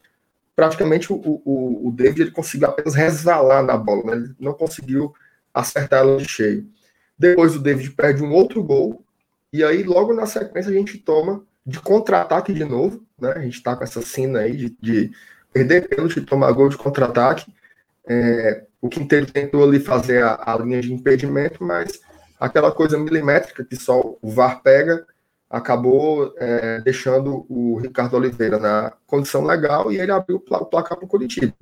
praticamente o, o, o David ele conseguiu apenas resvalar na bola, né? ele não conseguiu acertar ela de cheio. Depois o David perde um outro gol, e aí logo na sequência a gente toma de contra-ataque de novo, né? A gente está com essa cena aí de, de perder pênalti e tomar gol de contra-ataque. É, o Quinteiro tentou ali fazer a, a, linha de impedimento, mas aquela coisa milimétrica que só o VAR pega acabou é, deixando o Ricardo Oliveira na condição legal e ele abriu o placar para o Curitiba.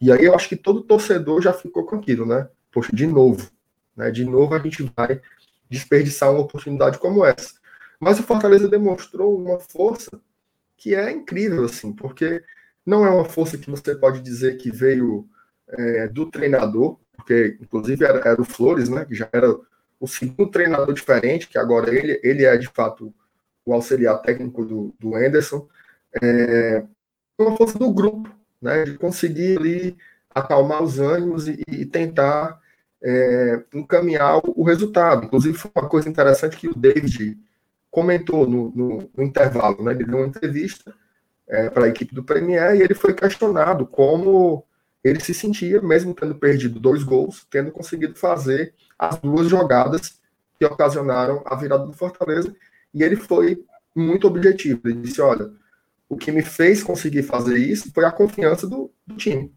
E aí eu acho que todo torcedor já ficou com aquilo, né? Poxa, de novo, né? De novo a gente vai desperdiçar uma oportunidade como essa. Mas o Fortaleza demonstrou uma força que é incrível, assim, porque não é uma força que você pode dizer que veio é, do treinador, porque inclusive era, era, o Flores, né, que já era o segundo treinador diferente, que agora ele, ele é de fato o auxiliar técnico do, do Anderson. É uma força do grupo, né, de conseguir ali acalmar os ânimos e, e tentar é, encaminhar o, o resultado. Inclusive, foi uma coisa interessante que o David comentou no, no, no intervalo, né? Ele deu uma entrevista é, para a equipe do Premier e ele foi questionado como ele se sentia, mesmo tendo perdido dois gols, tendo conseguido fazer as duas jogadas que ocasionaram a virada do Fortaleza. E ele foi muito objetivo. Ele disse: Olha, o que me fez conseguir fazer isso foi a confiança do, do time.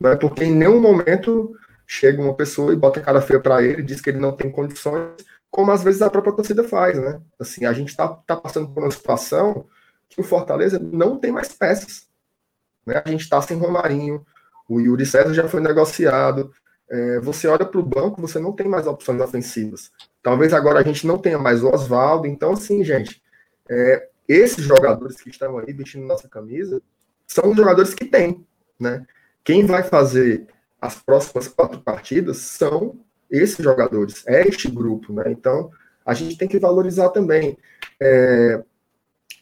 Né? Porque em nenhum momento chega uma pessoa e bota a cara feia para ele, diz que ele não tem condições como às vezes a própria torcida faz, né? Assim, a gente está tá passando por uma situação que o Fortaleza não tem mais peças. Né? A gente está sem Romarinho, o Yuri César já foi negociado. É, você olha para o banco, você não tem mais opções ofensivas. Talvez agora a gente não tenha mais o Oswaldo. Então, assim, gente, é, esses jogadores que estão aí vestindo nossa camisa são os jogadores que tem, né? Quem vai fazer as próximas quatro partidas são esses jogadores, é este grupo, né? Então, a gente tem que valorizar também. É,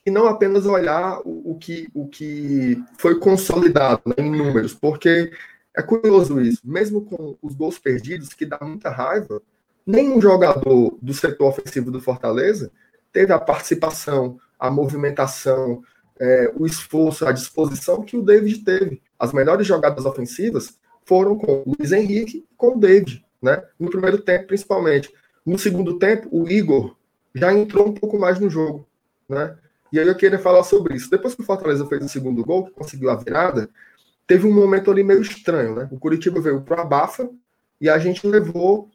e não apenas olhar o, o, que, o que foi consolidado né, em números, porque é curioso isso, mesmo com os gols perdidos, que dá muita raiva, nenhum jogador do setor ofensivo do Fortaleza teve a participação, a movimentação, é, o esforço, a disposição que o David teve. As melhores jogadas ofensivas foram com o Luiz Henrique com o David né? No primeiro tempo, principalmente. No segundo tempo, o Igor já entrou um pouco mais no jogo, né? E aí eu queria falar sobre isso. Depois que o Fortaleza fez o segundo gol, que conseguiu a virada, teve um momento ali meio estranho, né? O Curitiba veio para a Bafa e a gente levou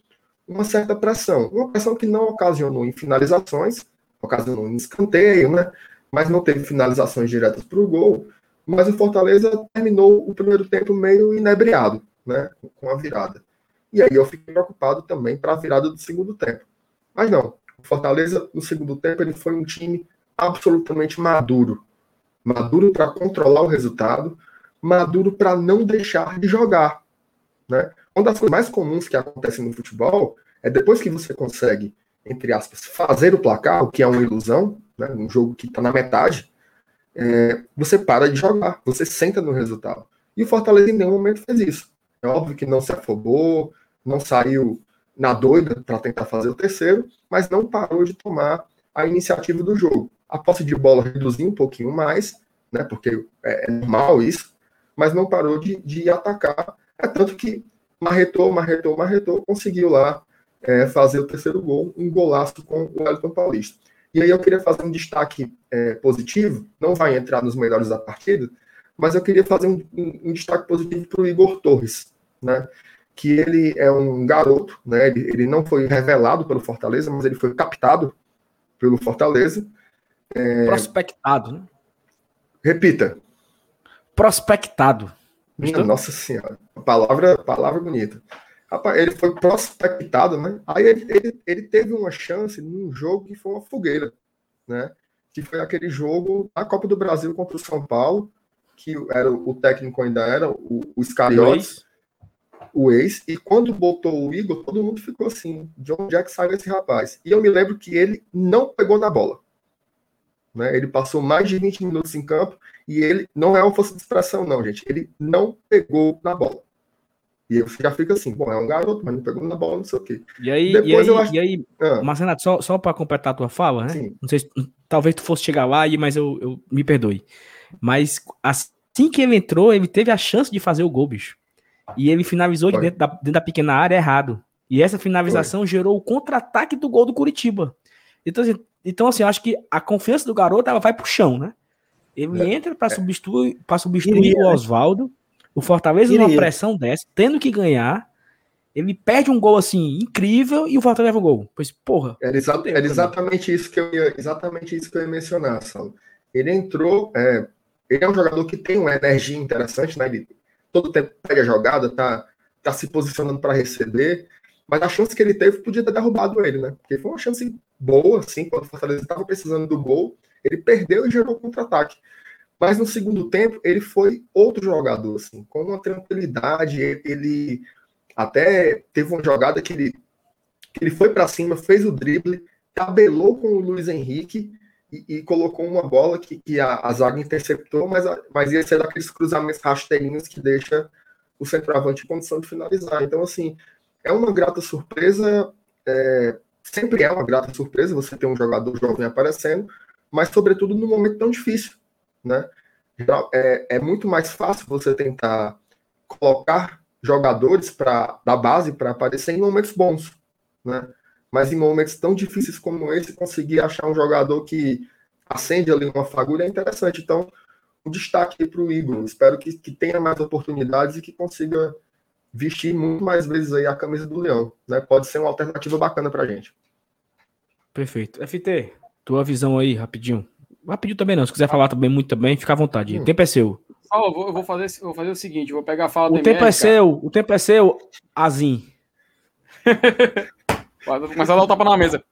uma certa pressão. Uma pressão que não ocasionou em finalizações, ocasionou em escanteio, né? Mas não teve finalizações diretas para o gol. Mas o Fortaleza terminou o primeiro tempo meio inebriado, né? Com a virada. E aí eu fiquei preocupado também para a virada do segundo tempo. Mas não, o Fortaleza no segundo tempo ele foi um time absolutamente maduro. Maduro para controlar o resultado, maduro para não deixar de jogar. Né? Uma das coisas mais comuns que acontecem no futebol é depois que você consegue, entre aspas, fazer o placar, o que é uma ilusão, né? um jogo que está na metade, é, você para de jogar, você senta no resultado. E o Fortaleza em nenhum momento fez isso. É óbvio que não se afobou, não saiu na doida para tentar fazer o terceiro, mas não parou de tomar a iniciativa do jogo. A posse de bola reduziu um pouquinho mais, né, porque é, é normal isso, mas não parou de, de atacar. É tanto que marretou, marretou, marretou, conseguiu lá é, fazer o terceiro gol, um golaço com o Wellington Paulista. E aí eu queria fazer um destaque é, positivo, não vai entrar nos melhores da partida, mas eu queria fazer um, um, um destaque positivo para o Igor Torres, né? Que ele é um garoto, né? Ele, ele, não foi revelado pelo Fortaleza, mas ele foi captado pelo Fortaleza. É... Prospectado, né? Repita. Prospectado. Minha nossa senhora, palavra, palavra bonita. Rapaz, ele foi prospectado, né? Aí ele, ele, ele, teve uma chance num jogo que foi uma fogueira, né? Que foi aquele jogo na Copa do Brasil contra o São Paulo, que era o técnico ainda era o, o Scariotes, o ex, e quando botou o Igor, todo mundo ficou assim, de onde é que saiu esse rapaz? E eu me lembro que ele não pegou na bola. Né? Ele passou mais de 20 minutos em campo e ele não é uma força de expressão, não, gente. Ele não pegou na bola. E você já fica assim, bom, é um garoto, mas não pegou na bola, não sei o quê. E aí, Depois e aí, acho... e aí ah. mas Renato, só, só para completar a tua fala, né? Sim. Não sei se, talvez tu fosse chegar lá, mas eu, eu me perdoe. Mas assim que ele entrou, ele teve a chance de fazer o gol, bicho. E ele finalizou de dentro da, dentro da pequena área errado. E essa finalização Foi. gerou o contra-ataque do gol do Curitiba. Então, assim, então, assim, eu acho que a confiança do garoto ela vai pro chão, né? Ele é. entra para substituir, pra substituir Iria, o né? Oswaldo. O Fortaleza numa pressão dessa, tendo que ganhar, ele perde um gol assim incrível e o Fortaleza leva o gol. Pois, porra. Era, exa era exatamente isso que eu ia, exatamente isso que eu ia mencionar, Saulo. Ele entrou, é, ele é um jogador que tem uma energia interessante, né? Ele todo tempo pega a jogada, tá, tá se posicionando para receber, mas a chance que ele teve podia ter derrubado ele, né? Porque foi uma chance boa, assim, quando o Fortaleza estava precisando do gol, ele perdeu e gerou contra-ataque. Mas no segundo tempo, ele foi outro jogador, assim, com uma tranquilidade. Ele até teve uma jogada que ele, que ele foi para cima, fez o drible, tabelou com o Luiz Henrique e, e colocou uma bola que, que a, a, zaga interceptou, mas, mas ia ser daqueles cruzamentos rasteirinhos que deixa o centroavante em condição de finalizar. Então, assim, é uma grata surpresa. É, sempre é uma grata surpresa você ter um jogador jovem aparecendo, mas sobretudo num momento tão difícil né? É, é muito mais fácil você tentar colocar jogadores para da base para aparecer em momentos bons, né? Mas em momentos tão difíceis como esse, conseguir achar um jogador que acende ali uma fagulha é interessante. Então, um destaque para o Igor. Espero que, que tenha mais oportunidades e que consiga vestir muito mais vezes aí a camisa do Leão. Né? Pode ser uma alternativa bacana para a gente. Perfeito. FT, tua visão aí, rapidinho. Rapidinho também não. Se quiser falar também muito também, fica à vontade. Hum. O tempo é seu. Oh, eu, vou, eu vou, fazer, vou fazer o seguinte: vou pegar a fala O tempo MR, é seu, o tempo é seu, Azim. vou começar a dar o um tapa na mesa.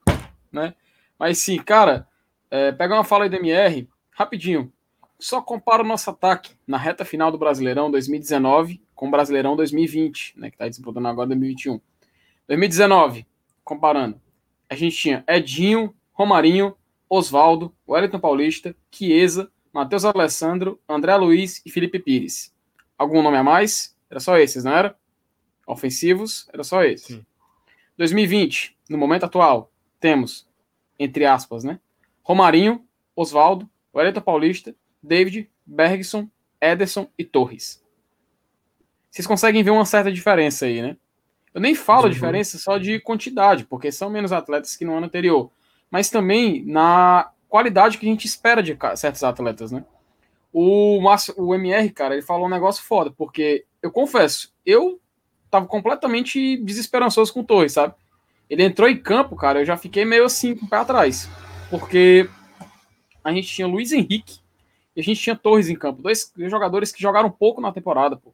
Né? Mas sim, cara, é, pega uma fala aí do MR, rapidinho. Só compara o nosso ataque na reta final do Brasileirão 2019 com o Brasileirão 2020, né? Que tá disputando agora 2021. 2019, comparando. A gente tinha Edinho, Romarinho, Oswaldo, Wellington Paulista, Chiesa, Matheus Alessandro, André Luiz e Felipe Pires. Algum nome a mais? Era só esses, não era? Ofensivos, era só esses. Sim. 2020, no momento atual, temos, entre aspas, né? Romarinho, Oswaldo, Wellington Paulista, David, Bergson, Ederson e Torres. Vocês conseguem ver uma certa diferença aí, né? Eu nem falo uhum. diferença só de quantidade, porque são menos atletas que no ano anterior mas também na qualidade que a gente espera de certos atletas, né? O, Márcio, o MR, cara, ele falou um negócio foda, porque eu confesso, eu tava completamente desesperançoso com o Torres, sabe? Ele entrou em campo, cara, eu já fiquei meio assim com o pé atrás, porque a gente tinha Luiz Henrique a gente tinha Torres em campo, dois jogadores que jogaram pouco na temporada, pô.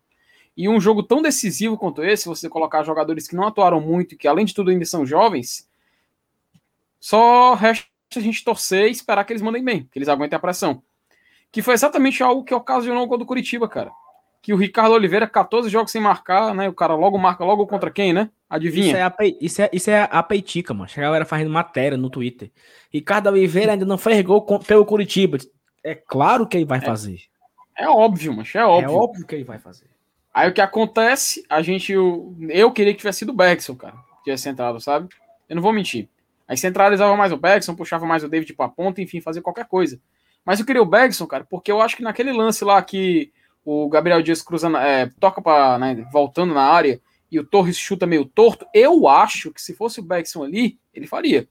E um jogo tão decisivo quanto esse, você colocar jogadores que não atuaram muito e que, além de tudo, ainda são jovens, só resta a gente torcer e esperar que eles mandem bem, que eles aguentem a pressão. Que foi exatamente algo que ocasionou o gol do Curitiba, cara. Que o Ricardo Oliveira, 14 jogos sem marcar, né? O cara logo marca logo contra quem, né? Adivinha? Isso é a, isso é, isso é a peitica, mano. A galera fazendo matéria no Twitter. Ricardo Oliveira ainda não fez gol pelo Curitiba. É claro que ele vai é, fazer. É óbvio, mas é óbvio. É óbvio que ele vai fazer. Aí o que acontece, a gente. Eu queria que tivesse sido o Bergson, cara. Tivesse entrado, sabe? Eu não vou mentir. Aí centralizava mais o Bergson, puxava mais o David pra ponta, enfim, fazia qualquer coisa. Mas eu queria o Bergson, cara, porque eu acho que naquele lance lá que o Gabriel Dias cruzando, é, toca para né, voltando na área e o Torres chuta meio torto, eu acho que se fosse o Beckson ali, ele faria.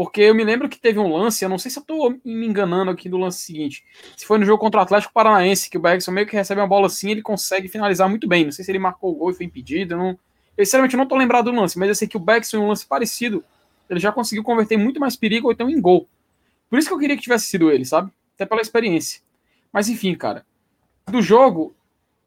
Porque eu me lembro que teve um lance, eu não sei se eu tô me enganando aqui do lance seguinte. Se foi no jogo contra o Atlético Paranaense, que o Beckson meio que recebe uma bola assim, ele consegue finalizar muito bem. Não sei se ele marcou o gol e foi impedido. Eu, não... eu sinceramente não tô lembrado do lance, mas eu sei que o Beckson em um lance parecido, ele já conseguiu converter muito mais perigo ou então em gol. Por isso que eu queria que tivesse sido ele, sabe? Até pela experiência. Mas enfim, cara. Do jogo,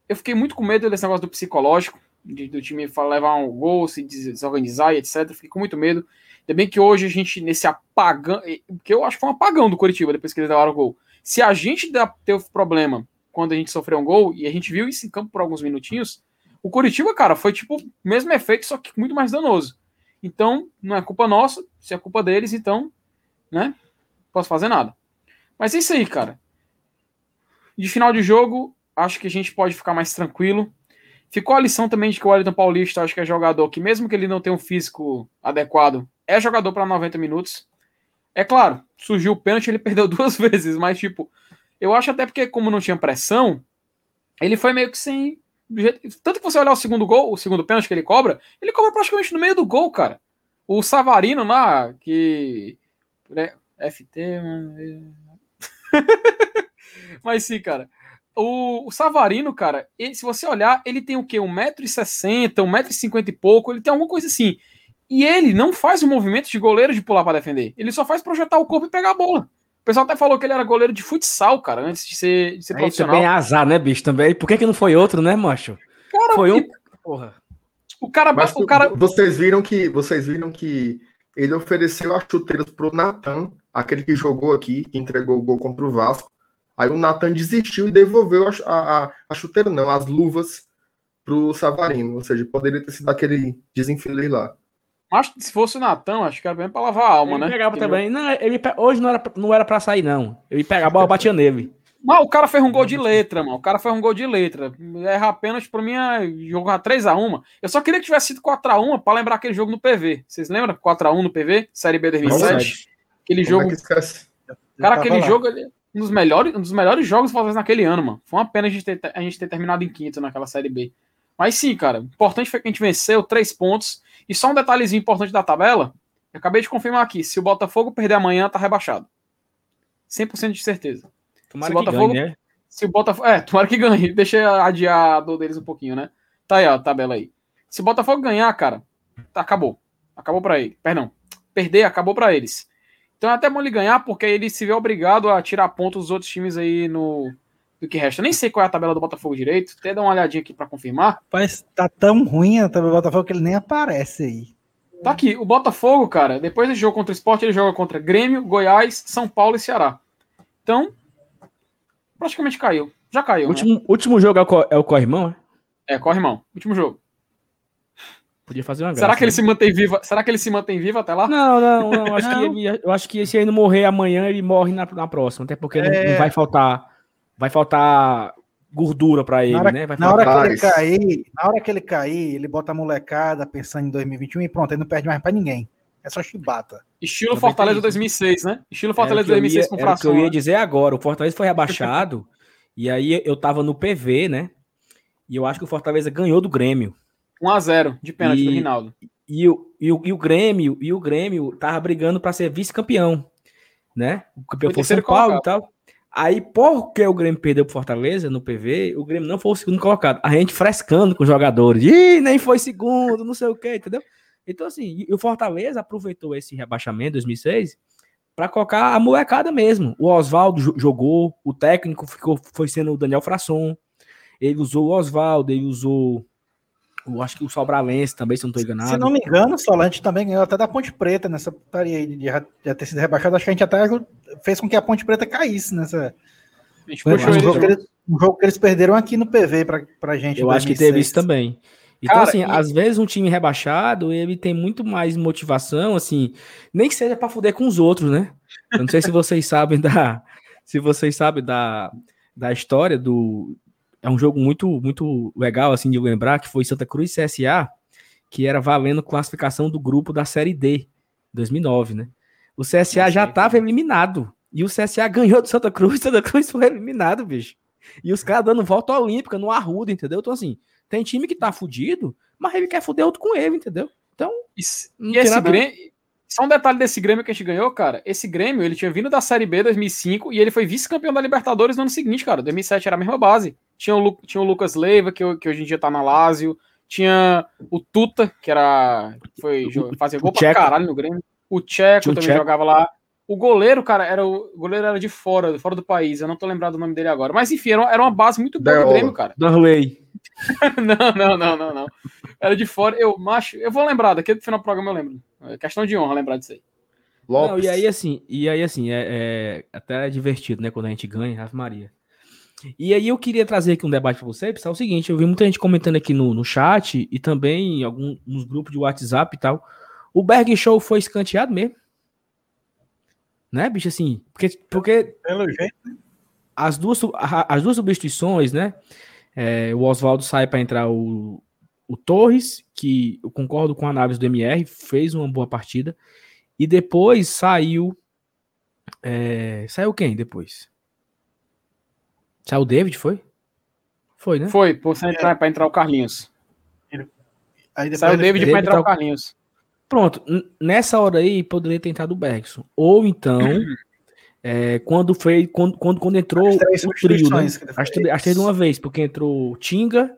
eu fiquei muito com medo desse negócio do psicológico, de, do time levar um gol, se desorganizar e etc. Fiquei com muito medo. Ainda bem que hoje a gente, nesse apagão, que eu acho que foi um apagão do Curitiba depois que eles levaram o gol. Se a gente teve problema quando a gente sofreu um gol, e a gente viu isso em campo por alguns minutinhos, o Curitiba, cara, foi tipo o mesmo efeito, só que muito mais danoso. Então, não é culpa nossa, se é culpa deles, então, né? Posso fazer nada. Mas é isso aí, cara. De final de jogo, acho que a gente pode ficar mais tranquilo. Ficou a lição também de que o Wellington Paulista, acho que é jogador que, mesmo que ele não tenha um físico adequado, é jogador para 90 minutos. É claro, surgiu o pênalti, ele perdeu duas vezes, mas tipo, eu acho até porque, como não tinha pressão, ele foi meio que sem. Tanto que você olhar o segundo gol, o segundo pênalti que ele cobra, ele cobra praticamente no meio do gol, cara. O Savarino lá, que. Né, FT. mas sim, cara. O, o Savarino, cara, ele, se você olhar, ele tem o quê? 1,60m, 1,50m e pouco, ele tem alguma coisa assim. E ele não faz o movimento de goleiro de pular para defender. Ele só faz projetar o corpo e pegar a bola. O pessoal até falou que ele era goleiro de futsal, cara, antes de ser, de ser profissional. Também é azar, né, bicho? Também. Por que, que não foi outro, né, macho? Cara, foi um. Porra. O cara, Mas, o cara. Vocês viram que vocês viram que ele ofereceu as chuteiras pro Natan, aquele que jogou aqui, que entregou o gol contra o Vasco. Aí o Natan desistiu e devolveu a, a, a chuteira, não, as luvas pro Savarino. Ou seja, poderia ter sido aquele desenfile lá. Acho que se fosse o Natan, acho que era bem pra lavar a alma, ele né? Pegava também. Não, ele, hoje não era, não era pra sair, não. Ele pegava a bola, batia nele. Mas o cara fez um gol de letra, mano. O cara fez um gol de letra. Errar apenas pra mim é jogar 3x1. Eu só queria que tivesse sido 4x1 pra lembrar aquele jogo no PV. Vocês lembram? 4x1 no PV? Série B 2007. Aquele Como jogo. É que esquece? Cara, aquele lá. jogo. Um dos, melhores, um dos melhores jogos do naquele ano, mano. Foi uma pena a gente, ter, a gente ter terminado em quinto naquela Série B. Mas sim, cara. O importante foi que a gente venceu três pontos. E só um detalhezinho importante da tabela. Eu acabei de confirmar aqui. Se o Botafogo perder amanhã, tá rebaixado. 100% de certeza. Tomara se o Botafogo, ganhe, né? Se o Botafogo. É, tomara que ganhe. Deixa eu adiar a dor deles um pouquinho, né? Tá aí, ó, a tabela aí. Se o Botafogo ganhar, cara, tá, acabou. Acabou para ele. Perdão. Perder, acabou para eles. Então é até bom ele ganhar, porque ele se vê obrigado a tirar pontos dos outros times aí no, do que resta. Eu nem sei qual é a tabela do Botafogo direito, até dar uma olhadinha aqui para confirmar. Mas tá tão ruim a tabela do Botafogo que ele nem aparece aí. Tá aqui, o Botafogo, cara, depois desse jogo contra o Sport, ele joga contra Grêmio, Goiás, São Paulo e Ceará. Então, praticamente caiu. Já caiu. Último, né? último jogo é o, é o Corrimão, é? É, Corrimão. Último jogo. Podia fazer uma graça, Será que ele né? se mantém vivo? Será que ele se mantém vivo até lá? Não, não, não. Acho Não. Que ele, eu acho que se ele não morrer amanhã, ele morre na, na próxima. Até porque não, É. não vai faltar. Vai faltar gordura pra ele, Na hora, né? Vai na hora que ele cair, na hora que ele cair, ele bota a molecada pensando em 2021 e pronto, ele não perde mais pra ninguém. É só chibata. Estilo Fortaleza tem 2006, né? Estilo Era o Fortaleza que eu 2006 ia- com era o que eu fração. ia né? dizer agora. O Fortaleza foi rebaixado. e aí eu tava no PV, né? E eu acho que o Fortaleza ganhou do Grêmio. 1x0 de pênalti E- do Rinaldo. E o, e o, e o Grêmio, e o Grêmio tava brigando para ser vice-campeão, né? O campeão Foi foi São Paulo colocado. e tal. Aí, porque o Grêmio perdeu pro Fortaleza no PV, o Grêmio não foi o segundo colocado. A gente frescando com os jogadores. Ih, nem foi segundo, não sei o quê, entendeu? Então, assim, e o Fortaleza aproveitou esse rebaixamento em 2006 para colocar a molecada mesmo. O Oswaldo jo- jogou, o técnico ficou, foi sendo o Daniel Frasson. Ele usou o Oswaldo, ele usou. Eu acho que o Sobralense também, se não estou enganado. Se não me engano, o Solante também ganhou até da Ponte Preta nessa putaria aí de já ter sido rebaixado. Acho que a gente até fez com que a Ponte Preta caísse nessa. A gente puxou um, jogo eles, um jogo que eles perderam aqui no PV pra, pra gente. Eu acho que 2006. teve isso também. Então, Cara, assim, e- às vezes um time rebaixado, ele tem muito mais motivação, assim, nem que seja pra fuder com os outros, né? Eu não sei se vocês sabem da. Se vocês sabem da, da história do. É um jogo muito, muito legal, assim, de lembrar, que foi Santa Cruz CSA, que era valendo classificação do grupo da Série D, 2009, né? O CSA já estava eliminado. E o CSA ganhou do Santa Cruz, Santa Cruz foi eliminado, bicho. E os caras dando volta olímpica no Arruda, entendeu? Então, assim, tem time que tá fudido, mas ele quer foder outro com ele, entendeu? Então, E esse nada. Grêmio. Só um detalhe desse Grêmio que a gente ganhou, cara. Esse Grêmio, ele tinha vindo da Série B 2005 e ele foi vice-campeão da Libertadores no ano seguinte, cara. 2007 era a mesma base. Tinha o, Lu- tinha o Lucas Leiva, que, que hoje em dia tá na Lazio. Tinha o Tuta, que era. Foi fazer gol o pra caralho no Grêmio. O Tcheco o também Tcheco. jogava lá. O goleiro, cara, era o, o goleiro era de fora, fora do país. Eu não tô lembrado do nome dele agora. Mas enfim, era, uma- era uma base muito boa do. Grêmio, cara. Darley. Não, não, não, não, não. Era de fora. Eu, macho, eu vou lembrar, daqui no final do programa eu lembro. É questão de honra lembrar disso aí. Não, e aí assim, e aí assim, é, é até divertido, né, quando a gente ganha, Ave Maria. E aí eu queria trazer aqui um debate para você, pessoal, é o seguinte, eu vi muita gente comentando aqui no, no chat e também em alguns grupos de WhatsApp e tal. O Berg Show foi escanteado mesmo. Né, bicho, assim, porque, porque Pelo jeito. as duas, as duas substituições, né? é, o Oswaldo sai para entrar o, o Torres, que eu concordo com a análise do MR, fez uma boa partida. E depois saiu. é, saiu quem depois? Saiu o David, foi? Foi, né? Foi, por você entrar, pra entrar o Carlinhos. Aí depois Saiu o David pra David entrar o tá- Carlinhos. Pronto, nessa hora aí poderia ter entrado o Bergson. Ou então, é, quando foi. Quando, quando, quando entrou o trio, né? que As, três de uma vez, porque entrou o Tinga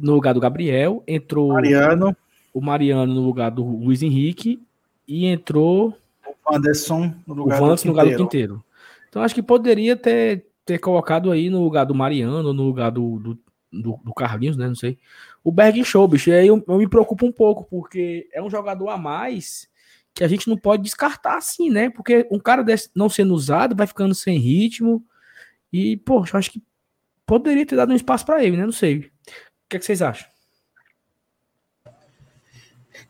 no lugar do Gabriel, entrou Mariano, o Mariano no lugar do Luiz Henrique e entrou o Anderson no o lugar Vance no lugar do Quinteiro. Quinteiro. Então acho que poderia ter, ter colocado aí no lugar do Mariano, no lugar do, do, do, do Carlinhos, né? Não sei. O Berg Show, bicho. E aí eu, eu me preocupo um pouco, porque é um jogador a mais que a gente não pode descartar assim, né? Porque um cara desse não sendo usado vai ficando sem ritmo. E, poxa, eu acho que poderia ter dado um espaço para ele, né? Não sei. O que, é que vocês acham?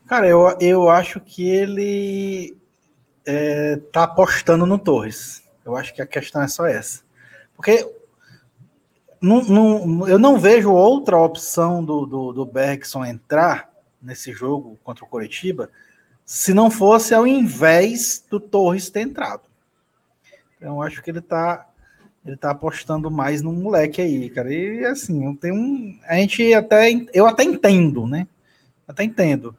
Cara, eu, eu acho que ele é, tá apostando no Torres. Eu acho que a questão é só essa. Porque não- não- eu não vejo outra opção do, do, do Bergson entrar nesse jogo contra o Coritiba se não fosse ao invés do Torres ter entrado. Então, acho que ele tá, ele tá apostando mais no moleque aí, cara. E assim, eu tenho um. A gente até. Eu até entendo, né? Até entendo.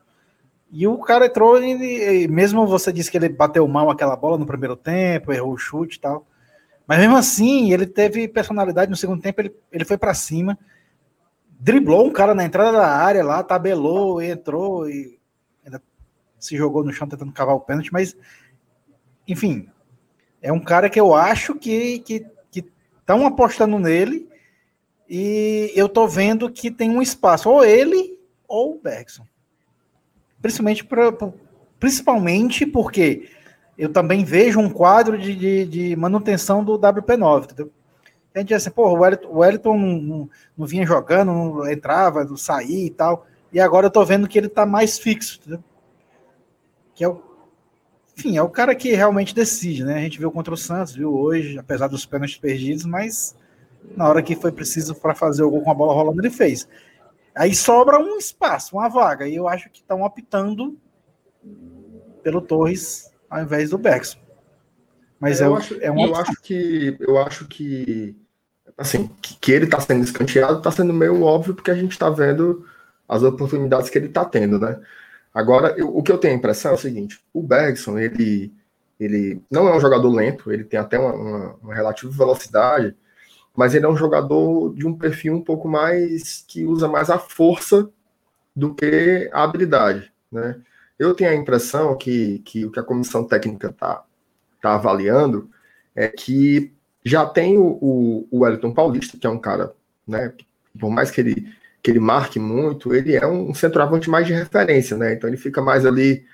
E o cara entrou, e mesmo você disse que ele bateu mal aquela bola no primeiro tempo, errou o chute e tal. Mas mesmo assim, ele teve personalidade no segundo tempo, ele, ele foi para cima, driblou um cara na entrada da área lá, tabelou, entrou e ainda se jogou no chão tentando cavar o pênalti, mas enfim, é um cara que eu acho que que estão apostando nele e eu tô vendo que tem um espaço, ou ele ou o Bergson. Principalmente, pra, pra- principalmente porque eu também vejo um quadro de, de, de manutenção do WP9, entendeu? A gente assim, pô, o Wellington, o Wellington não, não, não vinha jogando, não entrava, não saía e tal, e agora eu tô vendo que ele tá mais fixo, entendeu? Que é o, enfim, é o cara que realmente decide, né? A gente viu contra o Santos, viu hoje, apesar dos pênaltis perdidos, mas na hora que foi preciso para fazer o gol com a bola rolando, ele fez. Aí sobra um espaço, uma vaga, e eu acho que estão optando pelo Torres ao invés do Bergson. Mas é, eu, o- acho, é eu acho que eu acho que assim que, que ele está sendo escanteado está sendo meio óbvio porque a gente está vendo as oportunidades que ele está tendo, né? Agora eu- o que eu tenho a impressão é o seguinte: o Bergson ele ele não é um jogador lento, ele tem até uma, uma, uma relativa velocidade, mas ele é um jogador de um perfil um pouco mais que usa mais a força do que a habilidade, né? Eu tenho a impressão que, que o que a comissão técnica está tá avaliando é que já tem o, o, o Wellington Paulista, que é um cara, né? Por mais que ele, que ele marque muito, ele é um centroavante mais de referência, né? Então ele fica mais ali,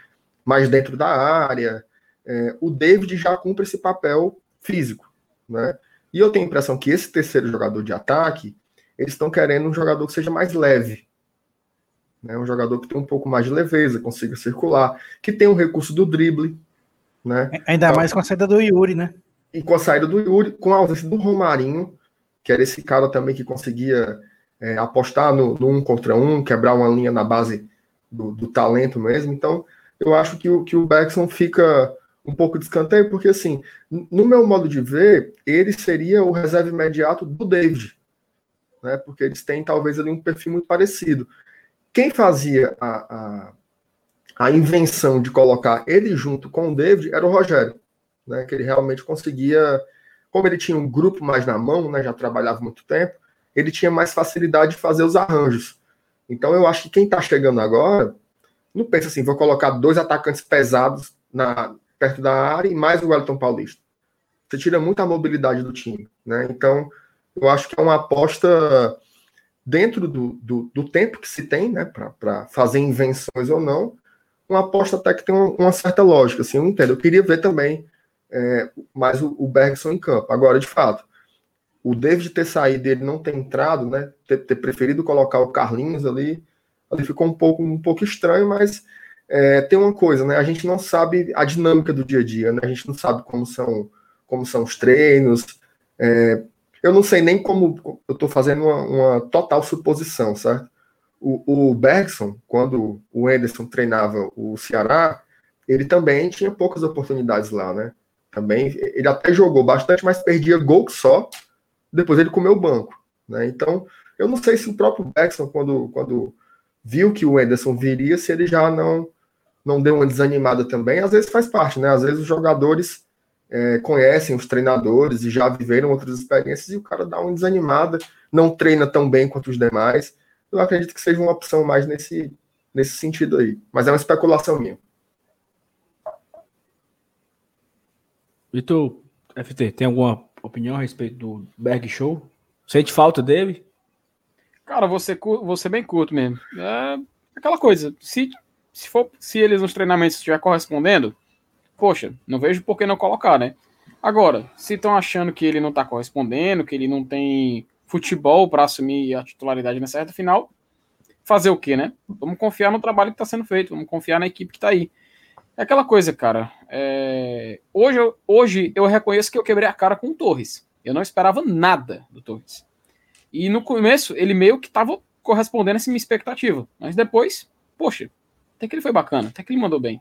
mais dentro da área. É, o David já cumpre esse papel físico, né? E eu tenho a impressão que esse terceiro jogador de ataque, eles estão querendo um jogador que seja mais leve. Né? Um jogador que tem um pouco mais de leveza, consiga circular, que tem o recurso do drible, né? Ainda mais com a saída do Yuri, né? E com a saída do Yuri, com a ausência do Romarinho, que era esse cara também que conseguia é, apostar no, no, um contra um, quebrar uma linha na base do, do talento mesmo. Então, eu acho que o, que o Beckson fica um pouco de escanteio, porque assim, no meu modo de ver, ele seria o reserva imediato do David, né? Porque eles têm talvez ali um perfil muito parecido. Quem fazia a, a, a, invenção de colocar ele junto com o David era o Rogério, né? Que ele realmente conseguia, como ele tinha um grupo mais na mão, né? Já trabalhava muito tempo, ele tinha mais facilidade de fazer os arranjos. Então eu acho que quem está chegando agora não pensa assim, vou colocar dois atacantes pesados na, perto da área e mais o Wellington Paulista. Você tira muita mobilidade do time, né? Então eu acho que é uma aposta dentro do, do, do tempo que se tem, né, para fazer invenções ou não, uma aposta até que tem uma, uma certa lógica, assim, eu entendo. Eu queria ver também é, mais o, o Bergson em campo. Agora, de fato, o David ter saído ele não ter entrado, né, ter, ter, preferido colocar o Carlinhos ali, ali ficou um pouco, um pouco estranho, mas é, tem uma coisa, né, a gente não sabe a dinâmica do dia a dia, né, a gente não sabe como são, como são os treinos, é, eu não sei nem como. Eu estou fazendo uma, uma, total suposição, certo? O, o Bergson, quando o Anderson treinava o Ceará, ele também tinha poucas oportunidades lá, né? Também ele até jogou bastante, mas perdia gol só. Depois ele comeu o banco, né? Então, eu não sei se o próprio Bergson, quando, quando viu que o Anderson viria, se ele já não não deu uma desanimada também. Às vezes faz parte, né? Às vezes os jogadores é, conhecem os treinadores e já viveram outras experiências e o cara dá uma desanimada, não treina tão bem quanto os demais. Eu acredito que seja uma opção mais nesse, nesse sentido aí. Mas é uma especulação minha. Vitor, FT, tem alguma opinião a respeito do Berg Show? Sente falta dele? Cara, você, você bem curto mesmo. É aquela coisa. Se, se, for, se eles nos treinamentos estiver correspondendo, poxa, não vejo por que não colocar, né? Agora, se estão achando que ele não está correspondendo, que ele não tem futebol para assumir a titularidade nessa reta final, fazer o quê, né? Vamos confiar no trabalho que está sendo feito, vamos confiar na equipe que está aí. É aquela coisa, cara. É... Hoje, hoje eu reconheço que eu quebrei a cara com o Torres. Eu não esperava nada do Torres. E no começo, ele meio que estava correspondendo a essa minha expectativa. Mas depois, poxa, até que ele foi bacana, até que ele mandou bem.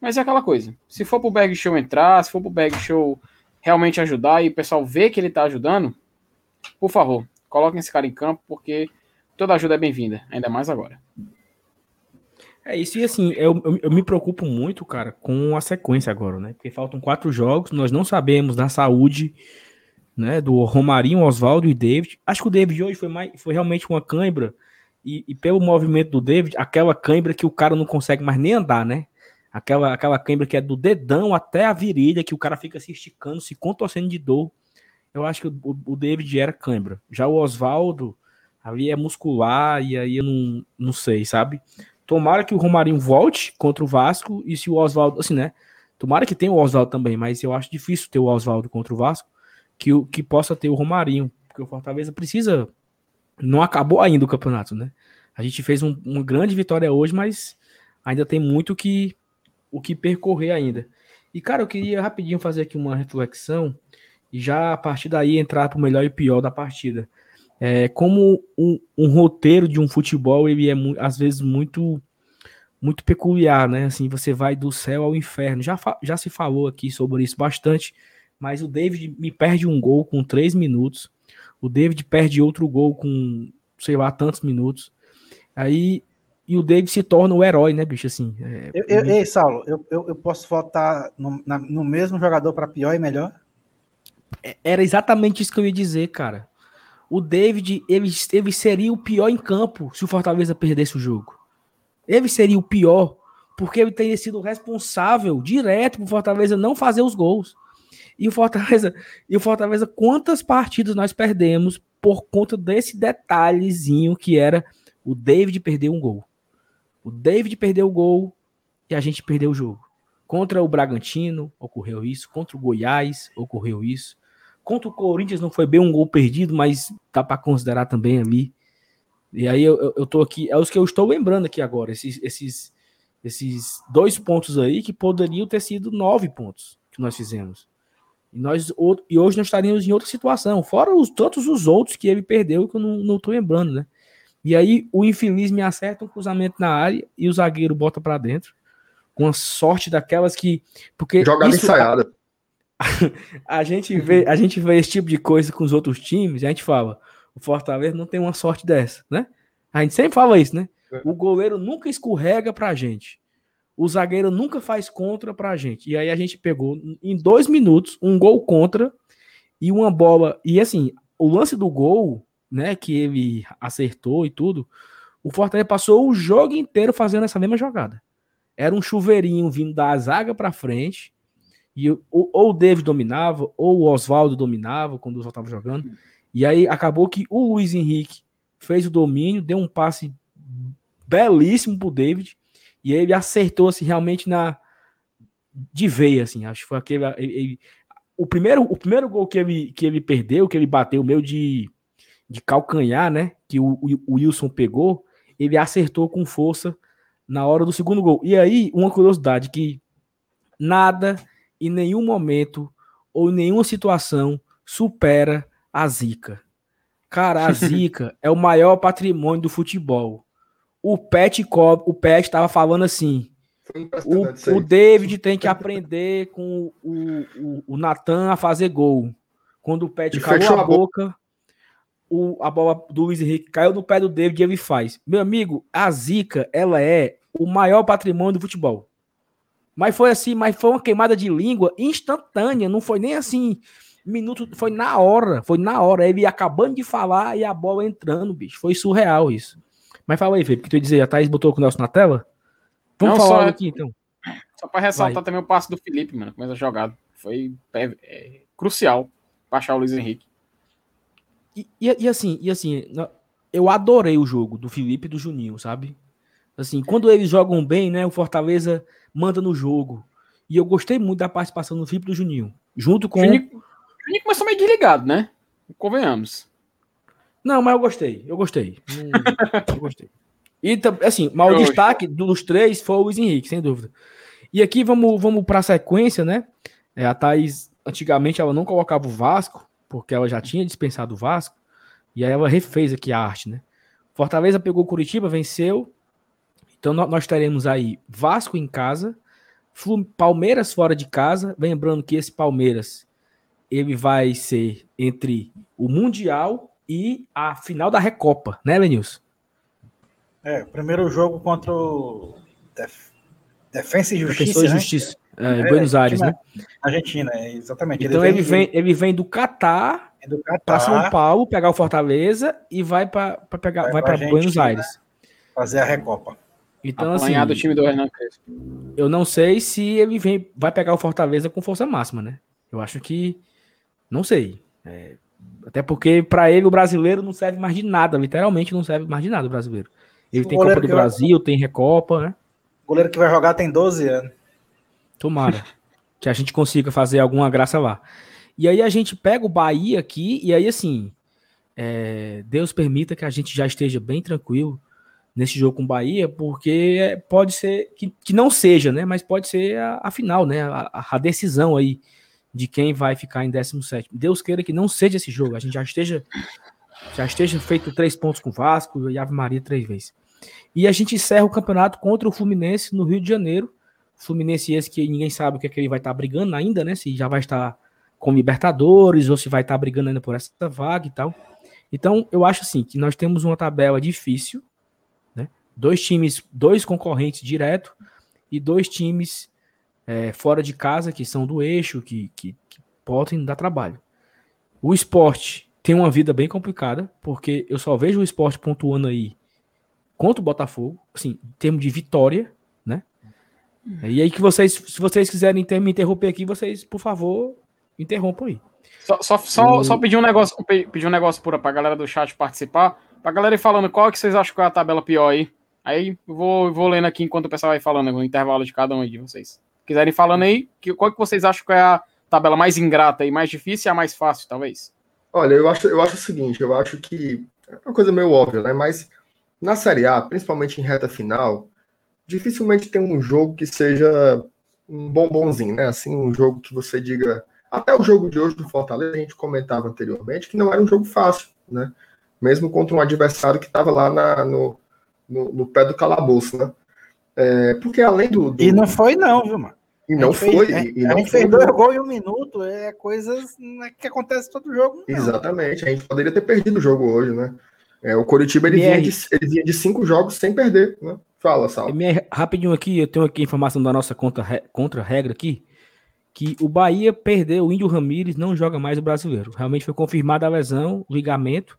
Mas é aquela coisa. Se for pro Bag Show entrar, se for pro Bag Show realmente ajudar e o pessoal ver que ele tá ajudando, por favor, coloquem esse cara em campo, porque toda ajuda é bem-vinda, ainda mais agora. É isso, e assim, eu, eu, eu, me preocupo muito, cara, com a sequência agora, né? Porque faltam quatro jogos, nós não sabemos da saúde né, do Romarinho, Oswaldo e David. Acho que o David hoje foi, mais, foi realmente uma cãibra, e, e, pelo movimento do David, aquela cãibra que o cara não consegue mais nem andar, né? Aquela, aquela cãibra que é do dedão até a virilha, que o cara fica se esticando, se contorcendo de dor. Eu acho que o, o David era cãibra. Já o Oswaldo, ali é muscular, e aí eu não, não sei, sabe? Tomara que o Romarinho volte contra o Vasco, e se o Oswaldo, assim, né? Tomara que tenha o Oswaldo também, mas eu acho difícil ter o Oswaldo contra o Vasco, que, que possa ter o Romarinho, porque o Fortaleza precisa. Não acabou ainda o campeonato, né? A gente fez um, uma grande vitória hoje, mas ainda tem muito que, o que percorrer ainda. E, cara, eu queria rapidinho fazer aqui uma reflexão e já a partir daí entrar para o melhor e pior da partida. É, como um, um, roteiro de um futebol, ele é às vezes muito muito peculiar, né? Assim, você vai do céu ao inferno. Já, já se falou aqui sobre isso bastante, mas o David me perde um gol com três minutos. O David perde outro gol com, sei lá, tantos minutos. Aí e o David se torna o herói, né, bicho? Assim, é... eu, eu, ei, Saulo, eu, eu, eu posso votar no, na, no mesmo jogador para pior e melhor? É, era exatamente isso que eu ia dizer, cara. O David, ele, ele seria o pior em campo se o Fortaleza perdesse o jogo. Ele seria o pior, porque ele teria sido responsável direto por Fortaleza não fazer os gols. E o Fortaleza, e o Fortaleza, quantas partidas nós perdemos por conta desse detalhezinho que era o David perder um gol. O David perdeu o gol e a gente perdeu o jogo. Contra o Bragantino ocorreu isso, contra o Goiás ocorreu isso. Contra o Corinthians não foi bem um gol perdido, mas dá para considerar também ali. E aí eu, eu, tô aqui, é os que eu estou lembrando aqui agora, esses, esses, esses dois pontos aí que poderiam ter sido nove pontos que nós fizemos. E, nós, e hoje nós estaríamos em outra situação, fora os tantos os outros que ele perdeu que eu não, não tô lembrando, né? E aí o infeliz me acerta um cruzamento na área e o zagueiro bota para dentro. Com a sorte daquelas que. Porque Jogada isso, ensaiada. A, a, gente vê, a gente vê esse tipo de coisa com os outros times e a gente fala: o Fortaleza não tem uma sorte dessa, né? A gente sempre fala isso, né? O goleiro nunca escorrega pra gente. O zagueiro nunca faz contra pra gente. E aí a gente pegou em dois minutos um gol contra e uma bola. E assim, o lance do gol, né, que ele acertou e tudo, o Fortaleza passou o jogo inteiro fazendo essa mesma jogada. Era um chuveirinho vindo da zaga para frente. E ou, ou o David dominava, ou o Oswaldo dominava quando o Oswaldo estava jogando. E aí acabou que o Luiz Henrique fez o domínio, deu um passe belíssimo pro David. E ele acertou assim, realmente na de veia, assim. Acho que foi aquele. Ele, ele, o, primeiro, o primeiro gol que ele, que ele perdeu, que ele bateu, meio de, de calcanhar, né? Que o, o, Wilson pegou, ele acertou com força na hora do segundo gol. E aí, uma curiosidade que nada, em nenhum momento ou em nenhuma situação supera a zica. Cara, a zica é o maior patrimônio do futebol. O Pet Cobb, o Pet estava falando assim: o, o, David tem que aprender com o, o, o Natan a fazer gol. Quando o Pet calou a boca, o, a bola do Luiz Henrique caiu no pé do David e ele faz. Meu amigo, a zica, ela é o maior patrimônio do futebol. Mas foi assim, mas foi uma queimada de língua instantânea, não foi nem assim, minuto, foi na hora, foi na hora, ele acabando de falar e a bola entrando, bicho, foi surreal isso. Mas fala aí, Felipe, que tu ia dizer, a Thaís botou o Nelson na tela? Vamos não, falar só, aqui, então. Só para ressaltar Vai. também o passo do Felipe, mano, com essa jogada. Foi é, é, crucial achar o Luiz Henrique. E, e, e, assim, e assim, eu adorei o jogo do Felipe e do Juninho, sabe? Assim, quando eles jogam bem, né, o Fortaleza manda no jogo. E eu gostei muito da participação do Felipe e do Juninho. Junto com. O Juninho, o Juninho começou meio desligado, né? Convenhamos. Não, mas eu gostei. Eu gostei. Hum, eu gostei. E assim, mas o destaque dos três foi o Luiz Henrique, sem dúvida. E aqui vamos, vamos para a sequência, né? É, a Thaís, antigamente, ela não colocava o Vasco, porque ela já tinha dispensado o Vasco, e aí ela refez aqui a arte, né? Fortaleza pegou Curitiba, venceu. Então nós teremos aí Vasco em casa, Palmeiras fora de casa. Lembrando que esse Palmeiras ele vai ser entre o Mundial e a final da Recopa, né, Lenilson? É, primeiro jogo contra o Def... Defensa e Justiça. Defensor né? Justiça. É, é, Buenos Aires, né? Argentina, é, exatamente. Então ele vem, ele vem, ele vem do Catar, é do Catar para São Paulo, pegar o Fortaleza e vai para pegar, vai, vai para Buenos Aires. Fazer a Recopa. Então, assim, do time do Hernan Eu não sei se ele vem, vai pegar o Fortaleza com força máxima, né? Eu acho que. Não sei. É, até porque, para ele, o brasileiro não serve mais de nada. Literalmente não serve mais de nada o brasileiro. Ele o tem Copa do Brasil, vai... tem Recopa, né? O goleiro que vai jogar tem 12 anos. Tomara. que a gente consiga fazer alguma graça lá. E aí a gente pega o Bahia aqui, e aí assim. É, Deus permita que a gente já esteja bem tranquilo nesse jogo com o Bahia, porque pode ser que, que não seja, né? Mas pode ser a, a final, né? A, a, decisão aí de quem vai ficar em 17. Deus queira que não seja esse jogo, a gente já esteja já esteja feito três pontos com o Vasco e Ave Maria três vezes. E a gente encerra o campeonato contra o Fluminense no Rio de Janeiro. Fluminense esse que ninguém sabe o que, é que ele vai estar brigando ainda, né? Se já vai estar com Libertadores ou se vai estar brigando ainda por essa vaga e tal. Então, eu acho assim que nós temos uma tabela difícil, dois times, dois concorrentes direto e dois times é, fora de casa que são do eixo, que, que, que podem dar trabalho. O esporte tem uma vida bem complicada, porque eu só vejo o esporte pontuando aí contra o Botafogo, assim, em termos de vitória, né? E aí que vocês, se vocês quiserem me interromper aqui, vocês, por favor, interrompam aí. Só, só, só, só pedir um negócio, pedir um negócio pura pra galera do chat participar, pra galera ir falando qual que vocês acham que é a tabela pior aí. Aí vou, vou lendo aqui enquanto o pessoal vai falando, no intervalo de cada um de vocês. Quiserem falando aí, que, qual que vocês acham que é a tabela mais ingrata e mais difícil e a mais fácil, talvez? Olha, eu acho, eu acho o seguinte, eu acho que é uma coisa meio óbvia, né? Mas na Série A, principalmente em reta final, dificilmente tem um jogo que seja um bombonzinho, né? Assim, um jogo que você diga. Até o jogo de hoje do Fortaleza, a gente comentava anteriormente que não era um jogo fácil, né? Mesmo contra um adversário que estava lá na, no, no, no pé do calabouço, né? É, porque além do, do, E não foi, não, viu, mano? E não foi. Fez, e, e a gente fez dois gols em um minuto, é coisas é que acontece todo jogo. Não. Exatamente, a gente poderia ter perdido o jogo hoje, né? É, o Coritiba ele vinha, de, ele vinha de cinco jogos sem perder, né? Fala, Sal. MR, rapidinho aqui, eu tenho aqui a informação da nossa contra, re- contra-regra aqui, que o Bahia perdeu, o Índio Ramírez não joga mais o brasileiro. Realmente foi confirmada a lesão, o ligamento.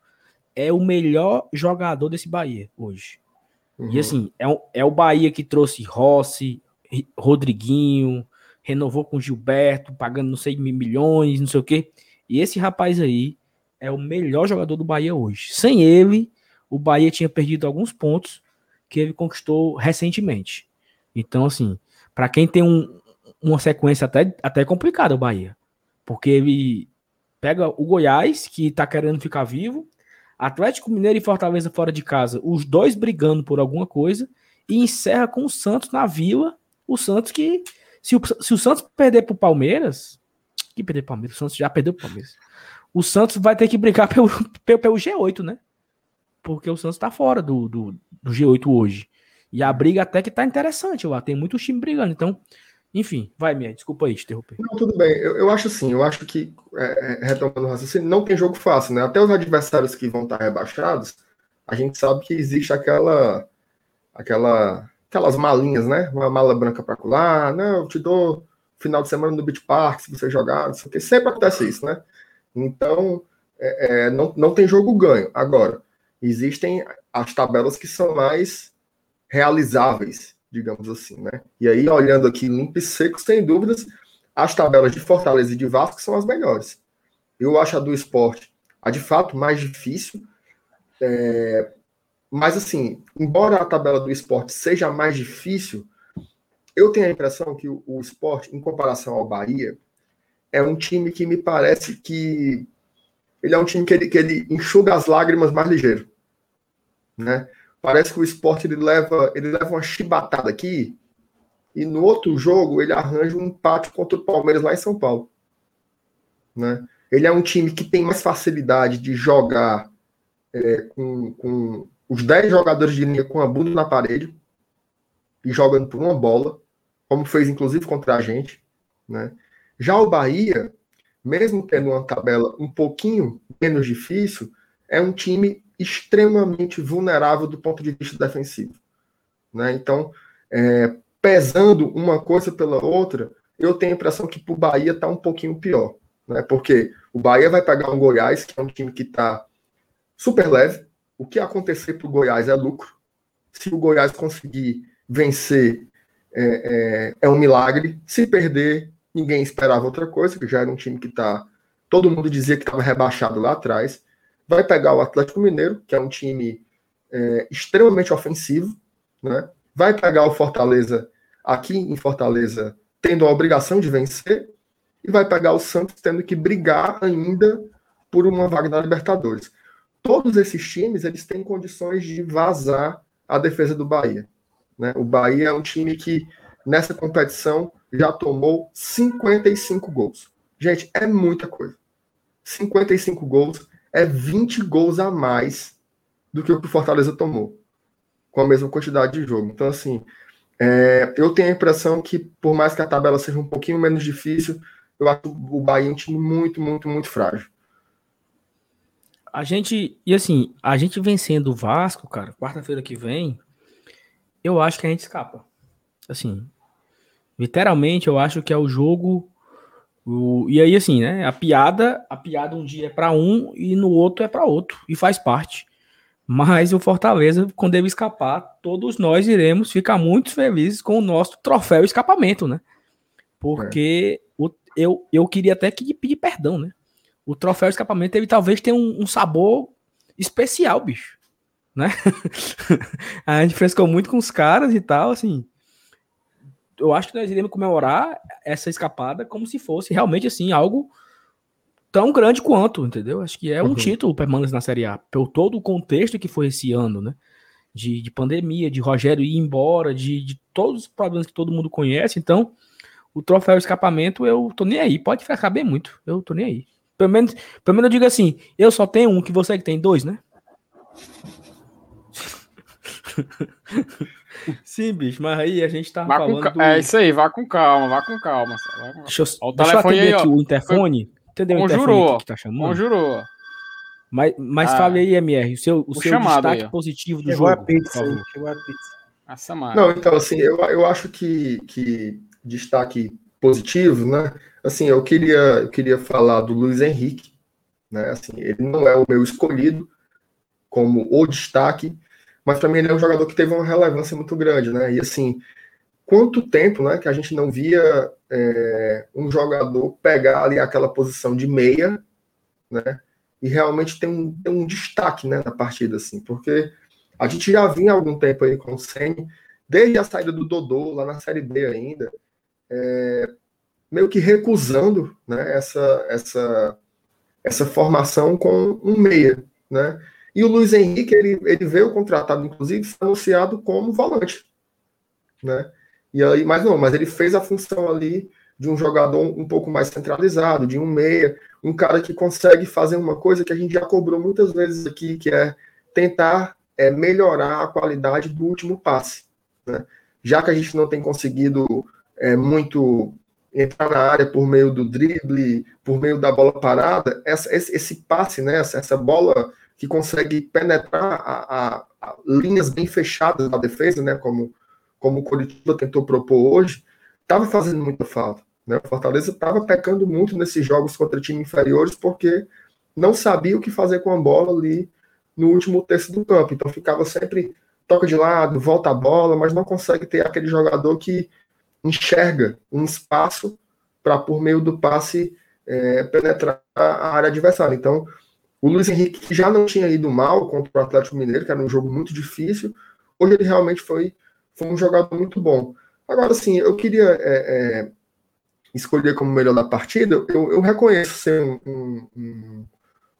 É o melhor jogador desse Bahia hoje. Uhum. E assim, é, o- é o Bahia que trouxe Rossi, Ri- Rodriguinho, renovou com Gilberto, pagando não sei mi- milhões, não sei o quê. E esse rapaz aí é o melhor jogador do Bahia hoje. Sem ele, o Bahia tinha perdido alguns pontos que ele conquistou recentemente. Então, assim, para quem tem um- uma sequência até, até complicada, o Bahia. Porque ele pega o Goiás, que tá querendo ficar vivo, Atlético Mineiro e Fortaleza fora de casa, os dois brigando por alguma coisa, e encerra com o Santos na Vila. O Santos que, se o, se o Santos perder pro Palmeiras, que perder pro Palmeiras, o Santos já perdeu pro Palmeiras. O Santos vai ter que brigar pelo, pelo, pelo G8, né? Porque o Santos tá fora do, do, do G8 hoje. E a briga até que tá interessante lá, tem muitos times brigando. Então, enfim, vai, minha, desculpa aí te interromper. Não, tudo bem. Eu, eu acho assim, eu acho que, é, é, retomando o raciocínio, não tem jogo fácil, né? Até os adversários que vão estar rebaixados, a gente sabe que existe aquela, aquela, aquelas malinhas, né? Uma mala branca para colar, não, eu te dou final de semana no Beach Park, se você jogar, não sei sempre acontece isso, né? Então, é, é, não, não tem jogo ganho. Agora, existem as tabelas que são mais realizáveis, digamos assim, né? E aí, olhando aqui limpo e seco, sem dúvidas, as tabelas de Fortaleza e de Vasco são as melhores. Eu acho a do esporte a de fato mais difícil. é, Mas assim, embora a tabela do esporte seja mais difícil, eu tenho a impressão que o, o esporte, em comparação ao Bahia, é um time que me parece que ele é um time que ele, que ele enxuga as lágrimas mais ligeiro. Né? Parece que o esporte ele leva, ele leva uma chibatada aqui e no outro jogo ele arranja um empate contra o Palmeiras lá em São Paulo. Né? Ele é um time que tem mais facilidade de jogar é, com, com os 10 jogadores de linha com a bunda na parede e jogando por uma bola, como fez inclusive contra a gente. Né? Já o Bahia, mesmo tendo uma tabela um pouquinho menos difícil, é um time extremamente vulnerável do ponto de vista defensivo. Né? Então, é, pesando uma coisa pela outra, eu tenho a impressão que para o Bahia está um pouquinho pior. Né? Porque o Bahia vai pegar um Goiás, que é um time que está super leve. O que acontecer para o Goiás é lucro. Se o Goiás conseguir vencer, é, é, é, um milagre. Se perder, ninguém esperava outra coisa, que já era um time que está. Todo mundo dizia que estava rebaixado lá atrás. Vai pegar o Atlético Mineiro, que é um time é, extremamente ofensivo, né? vai pegar o Fortaleza aqui em Fortaleza, tendo a obrigação de vencer, e vai pegar o Santos tendo que brigar ainda por uma vaga na Libertadores. Todos esses times eles têm condições de vazar a defesa do Bahia. Né? O Bahia é um time que nessa competição já tomou 55 gols. Gente, é muita coisa. 55 gols é 20 gols a mais do que o que o Fortaleza tomou, com a mesma quantidade de jogo. Então, assim, é, eu tenho a impressão que, por mais que a tabela seja um pouquinho menos difícil, eu acho o Bahia um time muito, muito, muito frágil. A gente, e assim, a gente vencendo o Vasco, cara, quarta-feira que vem, eu acho que a gente escapa. Assim, literalmente, eu acho que é o jogo. O, e aí, assim, né? A piada, a piada um dia é para um e no outro é para outro, e faz parte. Mas o Fortaleza, quando ele escapar, todos nós iremos ficar muito felizes com o nosso troféu escapamento, né? Porque é. o, eu, eu queria até que pedir perdão, né? O troféu escapamento ele talvez tenha um, um sabor especial, bicho, né? a gente frescou muito com os caras e tal, assim. Eu acho que nós iremos comemorar essa escapada como se fosse realmente assim algo tão grande quanto, entendeu? Acho que é um uhum. título permanece na Série A, pelo todo o contexto que foi esse ano, né? De, de pandemia, de Rogério ir embora, de, de, todos os problemas que todo mundo conhece. Então, o troféu escapamento, eu tô nem aí. Pode fracar bem muito, eu tô nem aí. Pelo menos, pelo menos eu digo assim, eu só tenho um, que você que tem dois, né? Sim, bicho, mas aí a gente tá vá falando. Do... É isso aí, vá com calma, vá com calma. Vá com... Deixa eu, o deixa eu atender aí, aqui ó. o interfone. Entendeu Conjurou, que tá chamando? Conjurou. Mas, mas Ah. fale aí, MR, o seu, o O seu destaque aí, ó. positivo do Chegou a jogo. por pizza. Chegou a pizza. A Samara. Não, então, assim, eu, eu acho que, que destaque positivo, né? Assim, eu queria, eu queria falar do Luiz Henrique, né? Assim, ele não é o meu escolhido como o destaque, mas mim ele é um jogador que teve uma relevância muito grande, né? E assim, quanto tempo, né, que a gente não via é, um jogador pegar ali aquela posição de meia, né? E realmente ter um, ter um destaque, né, na partida, assim, porque a gente já vinha há algum tempo aí com o Ceni, desde a saída do Dodô, lá na Série B ainda, é, meio que recusando né, essa, essa, essa formação com um meia. Né? E o Luiz Henrique, ele, ele veio contratado, inclusive, anunciado como volante. Né? E aí, mas não, mas ele fez a função ali de um jogador um pouco mais centralizado, de um meia, um cara que consegue fazer uma coisa que a gente já cobrou muitas vezes aqui, que é tentar é, melhorar a qualidade do último passe. Né? Já que a gente não tem conseguido é, muito entrar na área por meio do drible, por meio da bola parada, essa, esse, esse, passe, né, essa, essa, bola que consegue penetrar a, a, a, linhas bem fechadas da defesa, né, como, como o Curitiba tentou propor hoje, estava fazendo muita falta. Né? O Fortaleza estava pecando muito nesses jogos contra times inferiores porque não sabia o que fazer com a bola ali no último terço do campo. Então ficava sempre toca de lado, volta a bola, mas não consegue ter aquele jogador que enxerga um espaço para, por meio do passe, é, penetrar a área adversária. Então, o Luiz Henrique, que já não tinha ido mal contra o Atlético Mineiro, que era um jogo muito difícil, hoje ele realmente foi, foi um jogador muito bom. Agora, sim, eu queria é, é, escolher como melhor da partida, eu, eu reconheço ser um, um,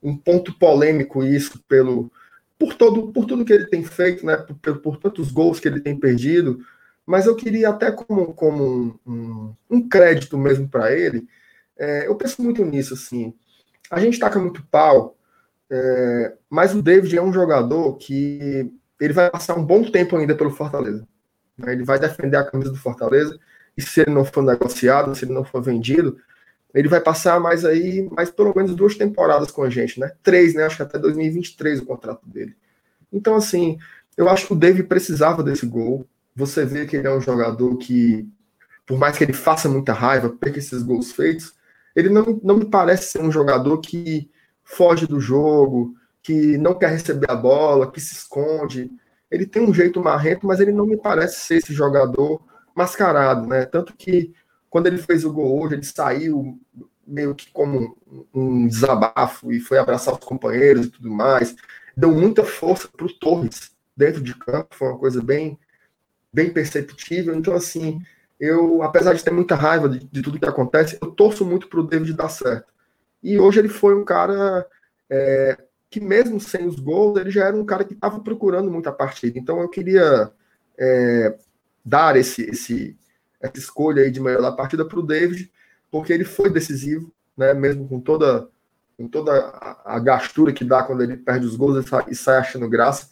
um ponto polêmico isso pelo por todo por tudo que ele tem feito, né, por, por tantos gols que ele tem perdido, mas eu queria até como, como um, um, um crédito mesmo para ele. É, eu penso muito nisso assim. A gente taca muito pau, é, mas o David é um jogador que ele vai passar um bom tempo ainda pelo Fortaleza. Né? Ele vai defender a camisa do Fortaleza e se ele não for negociado, se ele não for vendido, ele vai passar mais aí, mais pelo menos duas temporadas com a gente, né? Três, né? Acho que até 2023 o contrato dele. Então, assim, eu acho que o David precisava desse gol. Você vê que ele é um jogador que, por mais que ele faça muita raiva, perca esses gols feitos, ele não, não me parece ser um jogador que foge do jogo, que não quer receber a bola, que se esconde. Ele tem um jeito marrento, mas ele não me parece ser esse jogador mascarado, né? Tanto que quando ele fez o gol hoje, ele saiu meio que como um desabafo e foi abraçar os companheiros e tudo mais. Deu muita força para o Torres dentro de campo, foi uma coisa bem, bem perceptível. Então, assim, eu, apesar de ter muita raiva de, de tudo que acontece, eu torço muito para o David dar certo. E hoje ele foi um cara é, que, mesmo sem os gols, ele já era um cara que estava procurando muita partida. Então, eu queria é, dar esse, esse essa escolha aí de melhor da partida para o David, porque ele foi decisivo, né? Mesmo com toda, com toda a, gastura que dá quando ele perde os gols e sai, e sai, achando graça.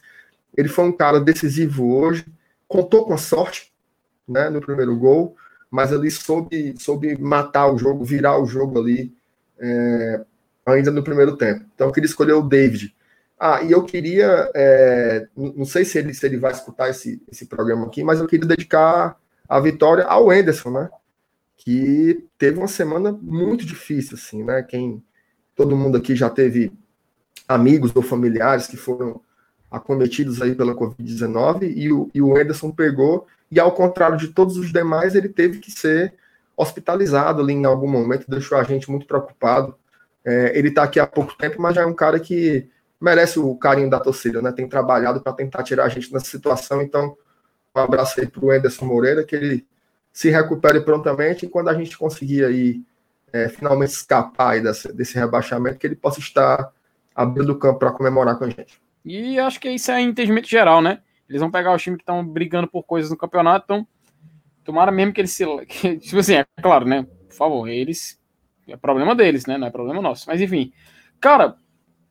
Ele foi um cara decisivo hoje, contou com a sorte, né? No primeiro gol, mas ele soube, soube matar o jogo, virar o jogo ali é, ainda no primeiro tempo. Então eu queria escolher o David. Ah, e eu queria, é, não sei se ele, se ele vai escutar esse, esse programa aqui, mas eu queria dedicar a vitória ao Enderson, né? Que teve uma semana muito difícil, assim, né? Quem todo mundo aqui já teve amigos ou familiares que foram acometidos aí pela Covid-19 e o, e o Enderson pegou, e ao contrário de todos os demais, ele teve que ser hospitalizado ali em algum momento, deixou a gente muito preocupado. É, ele está aqui há pouco tempo, mas já é um cara que merece o carinho da torcida, né? Tem trabalhado para tentar tirar a gente dessa situação, então um abraço aí para o Anderson Moreira, que ele se recupere prontamente e quando a gente conseguir aí é, finalmente escapar desse, desse rebaixamento, que ele possa estar abrindo o campo para comemorar com a gente. E acho que isso é entendimento geral, né? Eles vão pegar os times que estão brigando por coisas no campeonato, então tomara mesmo que eles se. Que, tipo assim, é claro, né? Por favor, eles. É problema deles, né? Não é problema nosso. Mas enfim. Cara,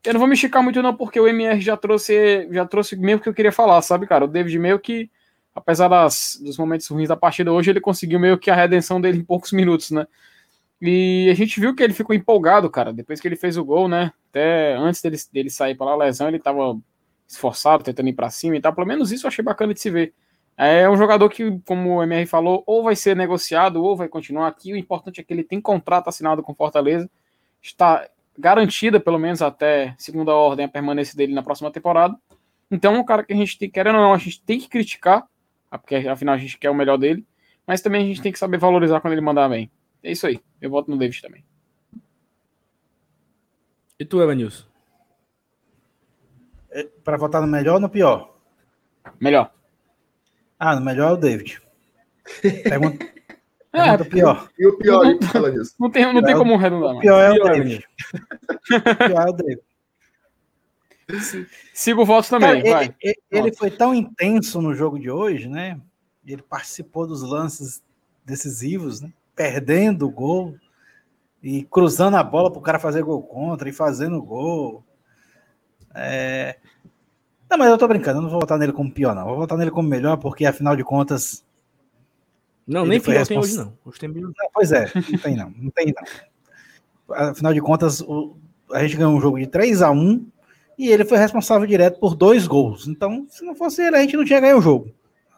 eu não vou me esticar muito, não, porque o MR já trouxe, já trouxe mesmo que eu queria falar, sabe, cara? O David meio que apesar das, dos momentos ruins da partida hoje, ele conseguiu meio que a redenção dele em poucos minutos, né? E a gente viu que ele ficou empolgado, cara, depois que ele fez o gol, né? Até antes dele, dele sair pela lesão, ele tava esforçado, tentando ir pra cima e tal. Pelo menos isso eu achei bacana de se ver. É um jogador que, como o MR falou, ou vai ser negociado ou vai continuar aqui. O importante é que ele tem contrato assinado com Fortaleza. Está garantida, pelo menos até segunda ordem, a permanência dele na próxima temporada. Então, é um cara que a gente tem, querendo ou não, a gente tem que criticar, porque afinal a gente quer o melhor dele, mas também a gente tem que saber valorizar quando ele mandar bem. É isso aí. Eu voto no David também. E tu, Evanilson? Para votar no melhor ou no pior? Melhor. Ah, no melhor é o David. Pergunta, É, pergunta pior. E o pior, aí, fala disso. não tem, não tem como redundar. O mais. pior é o Pior, David. O pior é o David. Siga o voto também, Cara, vai. ele, ele- ele foi tão intenso no jogo de hoje, né? Ele participou dos lances decisivos, né? Perdendo o gol e cruzando a bola para o cara fazer gol contra e fazendo gol. É... Não, mas eu tô brincando, eu não vou votar nele como pior, não. Vou votar nele como melhor, porque afinal de contas. Não, nem foi pior tem respons- hoje, não. Hoje tem melhor. Não, pois é, não tem não, não tem não. Afinal de contas, o- a gente ganhou um jogo de 3 a 1 e ele foi responsável direto por dois gols. Então, se não fosse ele, a gente não tinha ganho o jogo.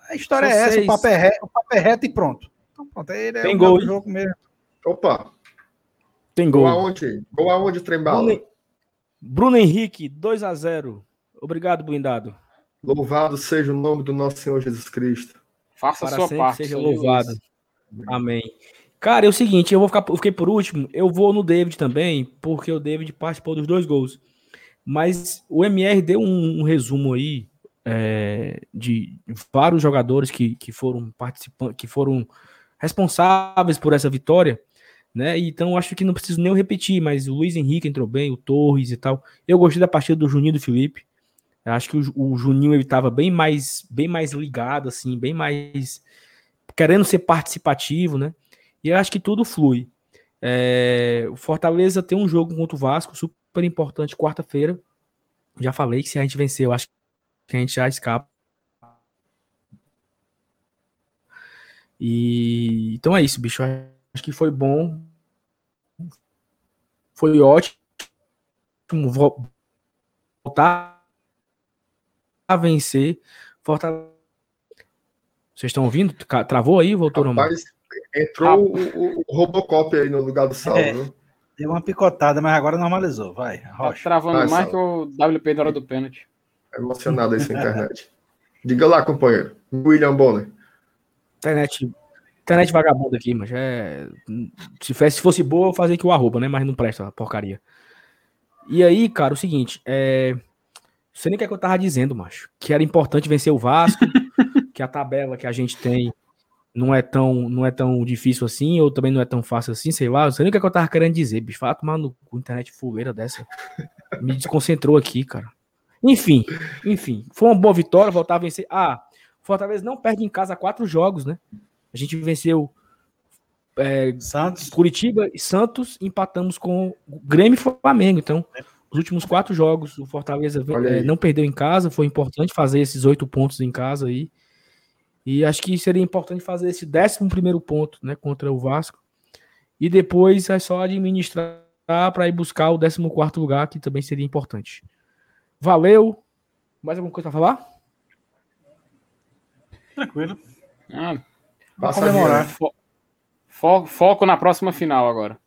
A história é essa, o papo é, reto, o papo é reto e pronto. Então, pronto, ele é Tem gol, jogo mesmo. Opa, Tem gol gol. aonde? Gol aonde, Trembala? Bruno, Bruno Henrique, 2 a 0 Obrigado, blindado. Louvado seja o nome do nosso Senhor Jesus Cristo. Faça a Para sua sempre parte. seja louvado. Amém. Cara, é o seguinte, eu vou ficar, eu fiquei por último, eu vou no David também, porque o David participou dos dois gols. Mas o MR deu um, um resumo aí é, de vários jogadores que, que foram participantes, que foram responsáveis por essa vitória, né? Então acho que não preciso nem eu repetir, mas o Luiz Henrique entrou bem, o Torres e tal. Eu gostei da partida do Juninho do Felipe. Eu acho que o, o Juninho ele estava bem mais, bem mais ligado, assim, bem mais querendo ser participativo, né? E eu acho que tudo flui. É, o Fortaleza tem um jogo contra o Vasco, super importante, quarta-feira. Já falei que se a gente vencer, eu acho que a gente já escapa. E então é isso, bicho. Acho que foi bom. Foi ótimo vo- voltar a vencer. Fortaleza. Vocês estão ouvindo? Travou aí? Voltou? Rapaz, entrou o, o- o Robocop aí no lugar do Saulo, É. viu? Deu uma picotada, mas agora normalizou. Vai, Tá Rocha. travando Vai, mais Saulo. que o WP na hora do pênalti. Emocionado aí na internet. Diga lá, companheiro. William Bonner. Internet, internet vagabunda aqui, mas é. Se fosse, se fosse boa, eu fazia aqui o arroba, né? Mas não presta, porcaria. E aí, cara, o seguinte, é. Você nem quer que eu tava dizendo, macho. Que era importante vencer o Vasco, que a tabela que a gente tem não é tão, não é tão difícil assim, ou também não é tão fácil assim, sei lá. Você nem quer que eu tava querendo dizer, bicho. Fala tomar no cu, internet fuleira dessa. Me desconcentrou aqui, cara. Enfim, enfim. Foi uma boa vitória, voltar a vencer. Ah, Fortaleza não perde em casa quatro jogos, né? A gente venceu é, Santos. Curitiba e Santos, empatamos com o Grêmio e Flamengo. Então, os últimos quatro jogos, o Fortaleza é, não perdeu em casa. Foi importante fazer esses oito pontos em casa aí. E acho que seria importante fazer esse décimo primeiro ponto, né, contra o Vasco. E depois é só administrar para ir buscar o décimo quarto lugar, que também seria importante. Valeu. Mais alguma coisa para falar? Tranquilo. Ah, Passa comemorar. fo- foco na próxima final agora.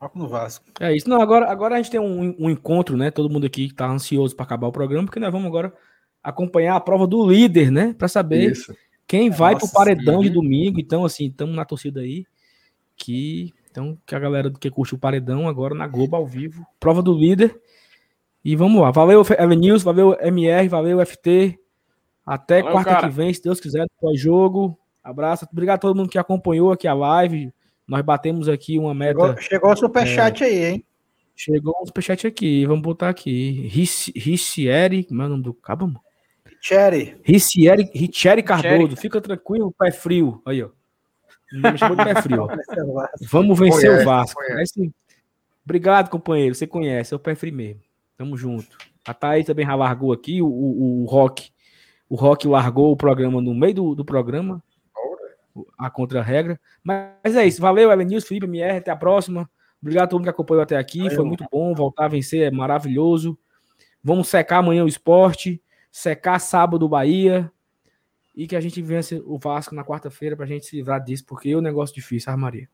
Foco no Vasco. É isso. Não, agora, agora a gente tem um, um encontro, né? Todo mundo aqui tá ansioso para acabar o programa, porque nós vamos agora acompanhar a prova do líder, né? Para saber Isso. quem vai pro Nossa, paredão de sim. domingo. Então, assim, estamos na torcida aí. Que, então, que a galera que curte o paredão agora na Globo ao vivo. Prova do líder. E vamos lá. Valeu, Evanils, valeu, MR, valeu, FT. Até Valeu, quarta cara. que vem, se Deus quiser, no pós-jogo. Abraço. Obrigado a todo mundo que acompanhou aqui a live. Nós batemos aqui uma meta. Chegou, chegou o superchat aí, hein? Chegou um superchat aqui, vamos botar aqui. Rici- Ricieri, como é o nome do cabo, mano? Ricieri, Ricieri Cardoso, fica tranquilo, pé frio. Aí, ó. Me chamou de pé frio. ó. Vamos vencer Conhece, o Vasco. Conhece? Obrigado, companheiro. Você conhece, é o pé frio mesmo. Tamo junto. A Thaís também já largou aqui, o, o, o Rock. O Rock largou o programa no meio do, do programa. A contra-regra. Mas é isso. Valeu, Elenilson, Felipe, MR. Até a próxima. Obrigado a todo mundo que acompanhou até aqui. Valeu. Foi muito bom. Voltar a vencer é maravilhoso. Vamos secar amanhã o esporte. Secar sábado o Bahia. E que a gente vence o Vasco na quarta-feira pra gente se livrar disso, porque é um negócio difícil, Maria.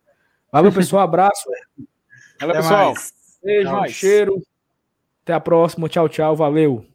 Valeu, pessoal. Abraço. Valeu, Até pessoal. mais. Beijo, cheiro. Até a próxima. Tchau, tchau. Valeu.